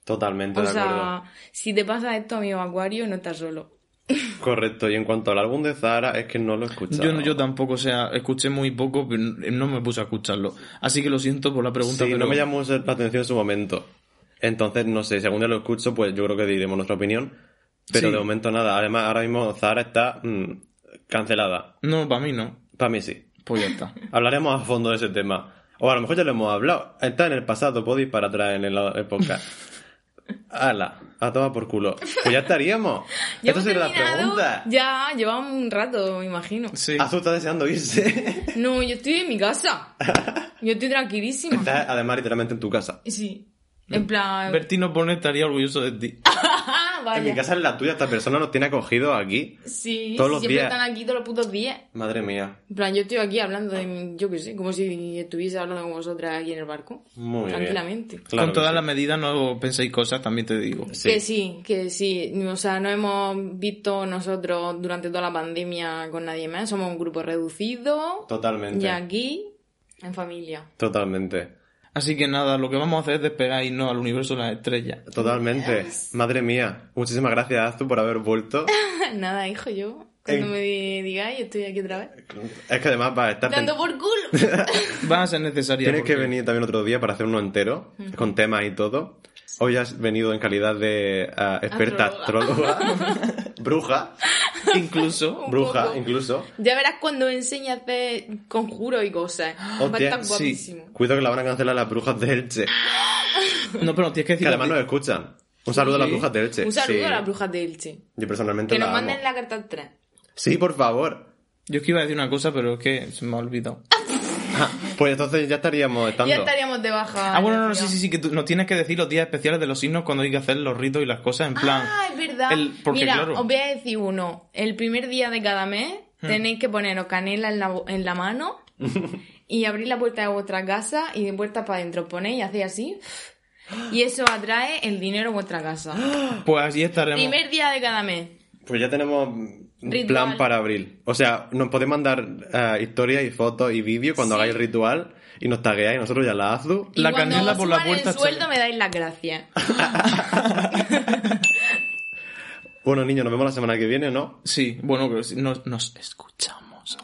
Totalmente O de acuerdo. sea, si te pasa esto, amigo Acuario, no estás solo. Correcto, y en cuanto al álbum de Zara, es que no lo he escuchado. Yo, no- yo tampoco, o sea, escuché muy poco, pero no me puse a escucharlo. Así que lo siento por la pregunta, Sí, pero no me llamó la atención en su momento. Entonces, no sé, según ya lo escucho, pues yo creo que diremos nuestra opinión. Pero Sí. de momento nada. Además, ahora mismo Zara está mm, cancelada. no, para mí no. Para mí sí. Pues ya está. Hablaremos a fondo de ese tema. O a lo mejor ya lo hemos hablado. Está en el pasado, podéis para atrás en la época. Ala, a tomar por culo. Pues ya estaríamos. ¿Ya Esto sería la pregunta. Ya, llevamos un rato, me imagino. Sí. Azul está deseando irse. No, yo estoy en mi casa. Yo estoy tranquilísima. Estás además literalmente en tu casa. Sí. En plan... Bertino Pone estaría orgulloso de ti. En mi casa es la tuya, esta persona nos tiene acogido aquí. Sí, Todos los siempre días. están aquí todos los putos días. Madre mía. En plan, yo estoy aquí hablando de, mi- yo qué sé, como si estuviese hablando con vosotras aquí en el barco. Muy bien. Tranquilamente. Claro Con todas sí. las medidas no penséis cosas, también te digo. Sí. Que sí, que sí. O sea, no hemos visto nosotros durante toda la pandemia con nadie más. Somos un grupo reducido. Totalmente. Y aquí, en familia. Totalmente. Así que nada, lo que vamos a hacer es despegar y no al universo de las estrellas. Totalmente. Madre mía. Muchísimas gracias, Azu, por haber vuelto. Nada, hijo, yo. Cuando me di- digáis, estoy aquí otra vez. Es que además va a estar... Dando por culo. Va a ser necesaria. Tienes porque- que venir también otro día para hacer uno entero, con temas y todo. Hoy has venido en calidad de ah, experta astróloga, bruja, Incluso. Bruja poco. incluso. Ya verás cuando me enseñe a hacer conjuros y cosas. Va a estar sí. guapísimo. Cuidado que la van a cancelar las brujas de Elche, No, pero tienes que decir. que además nos escuchan. Un saludo a las brujas de Elche. Un saludo Sí. a las brujas de Elche. Yo personalmente Que nos la manden amo. la carta al tren. Sí, por favor. Yo es que iba a decir una cosa, pero es que se me ha olvidado. Ah, Pues entonces ya estaríamos estando. Ya estaríamos de baja. Ah, bueno, no, no, sí, sí, sí, que tú nos tienes que decir los días especiales de los signos cuando hay que hacer los ritos y las cosas en plan. Ah, es verdad. el- porque Mira, claro. os voy a decir uno. El primer día de cada mes Hmm. tenéis que poneros canela en la, en la mano y abrir la puerta de vuestra casa y de puertas para adentro ponéis y hacéis así. Y eso atrae el dinero a vuestra casa. Pues así estaremos. Primer día de cada mes. Pues ya tenemos Ritual. plan para abril. O sea, nos podéis mandar eh, historias y fotos y vídeos cuando Sí. hagáis el ritual y nos tagueáis. Nosotros ya la azu. Y La canela por la puerta el sueldo me dais las gracias. Bueno, niños, nos vemos la semana que viene, ¿no? Sí, bueno, pero sí, nos, nos escuchamos.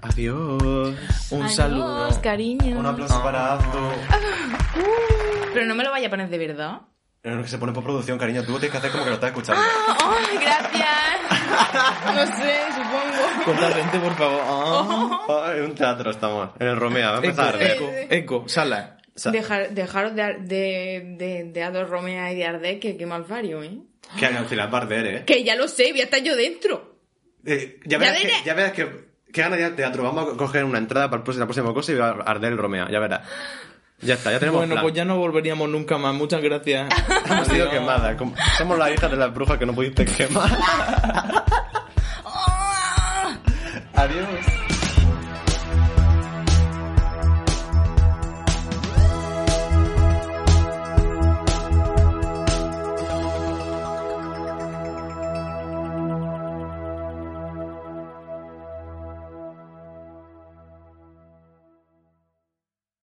Adiós. Un Adiós, saludo. cariño. Un aplauso para Azu. Pero no me lo vaya a poner de verdad. Es lo que se pone por producción, cariño. Tú tienes que hacer como que lo estás escuchando. ¡Ay, gracias! No sé, supongo. Con la gente, por favor. Ah. Ah, en un teatro estamos. En el Romea. Va a empezar. Eco, eco, eco, sala. Sa- Dejar, dejaros de, de, de, de Ador Romea y de Ardec, que qué malfario, ¿eh? Que hagan filas Barder, ¿eh? Que ya lo sé, voy a estar yo dentro. Eh, ya verás, Ya que, ya verás que, que gana ya el teatro. Vamos a coger una entrada para el próximo- la próxima cosa y va a arder el Romea. Ya verás. Ya está, ya tenemos Bueno, plan. pues ya no volveríamos nunca más. Muchas gracias. Hemos sido quemadas. Somos las hijas de las brujas que no pudiste quemar. Adiós.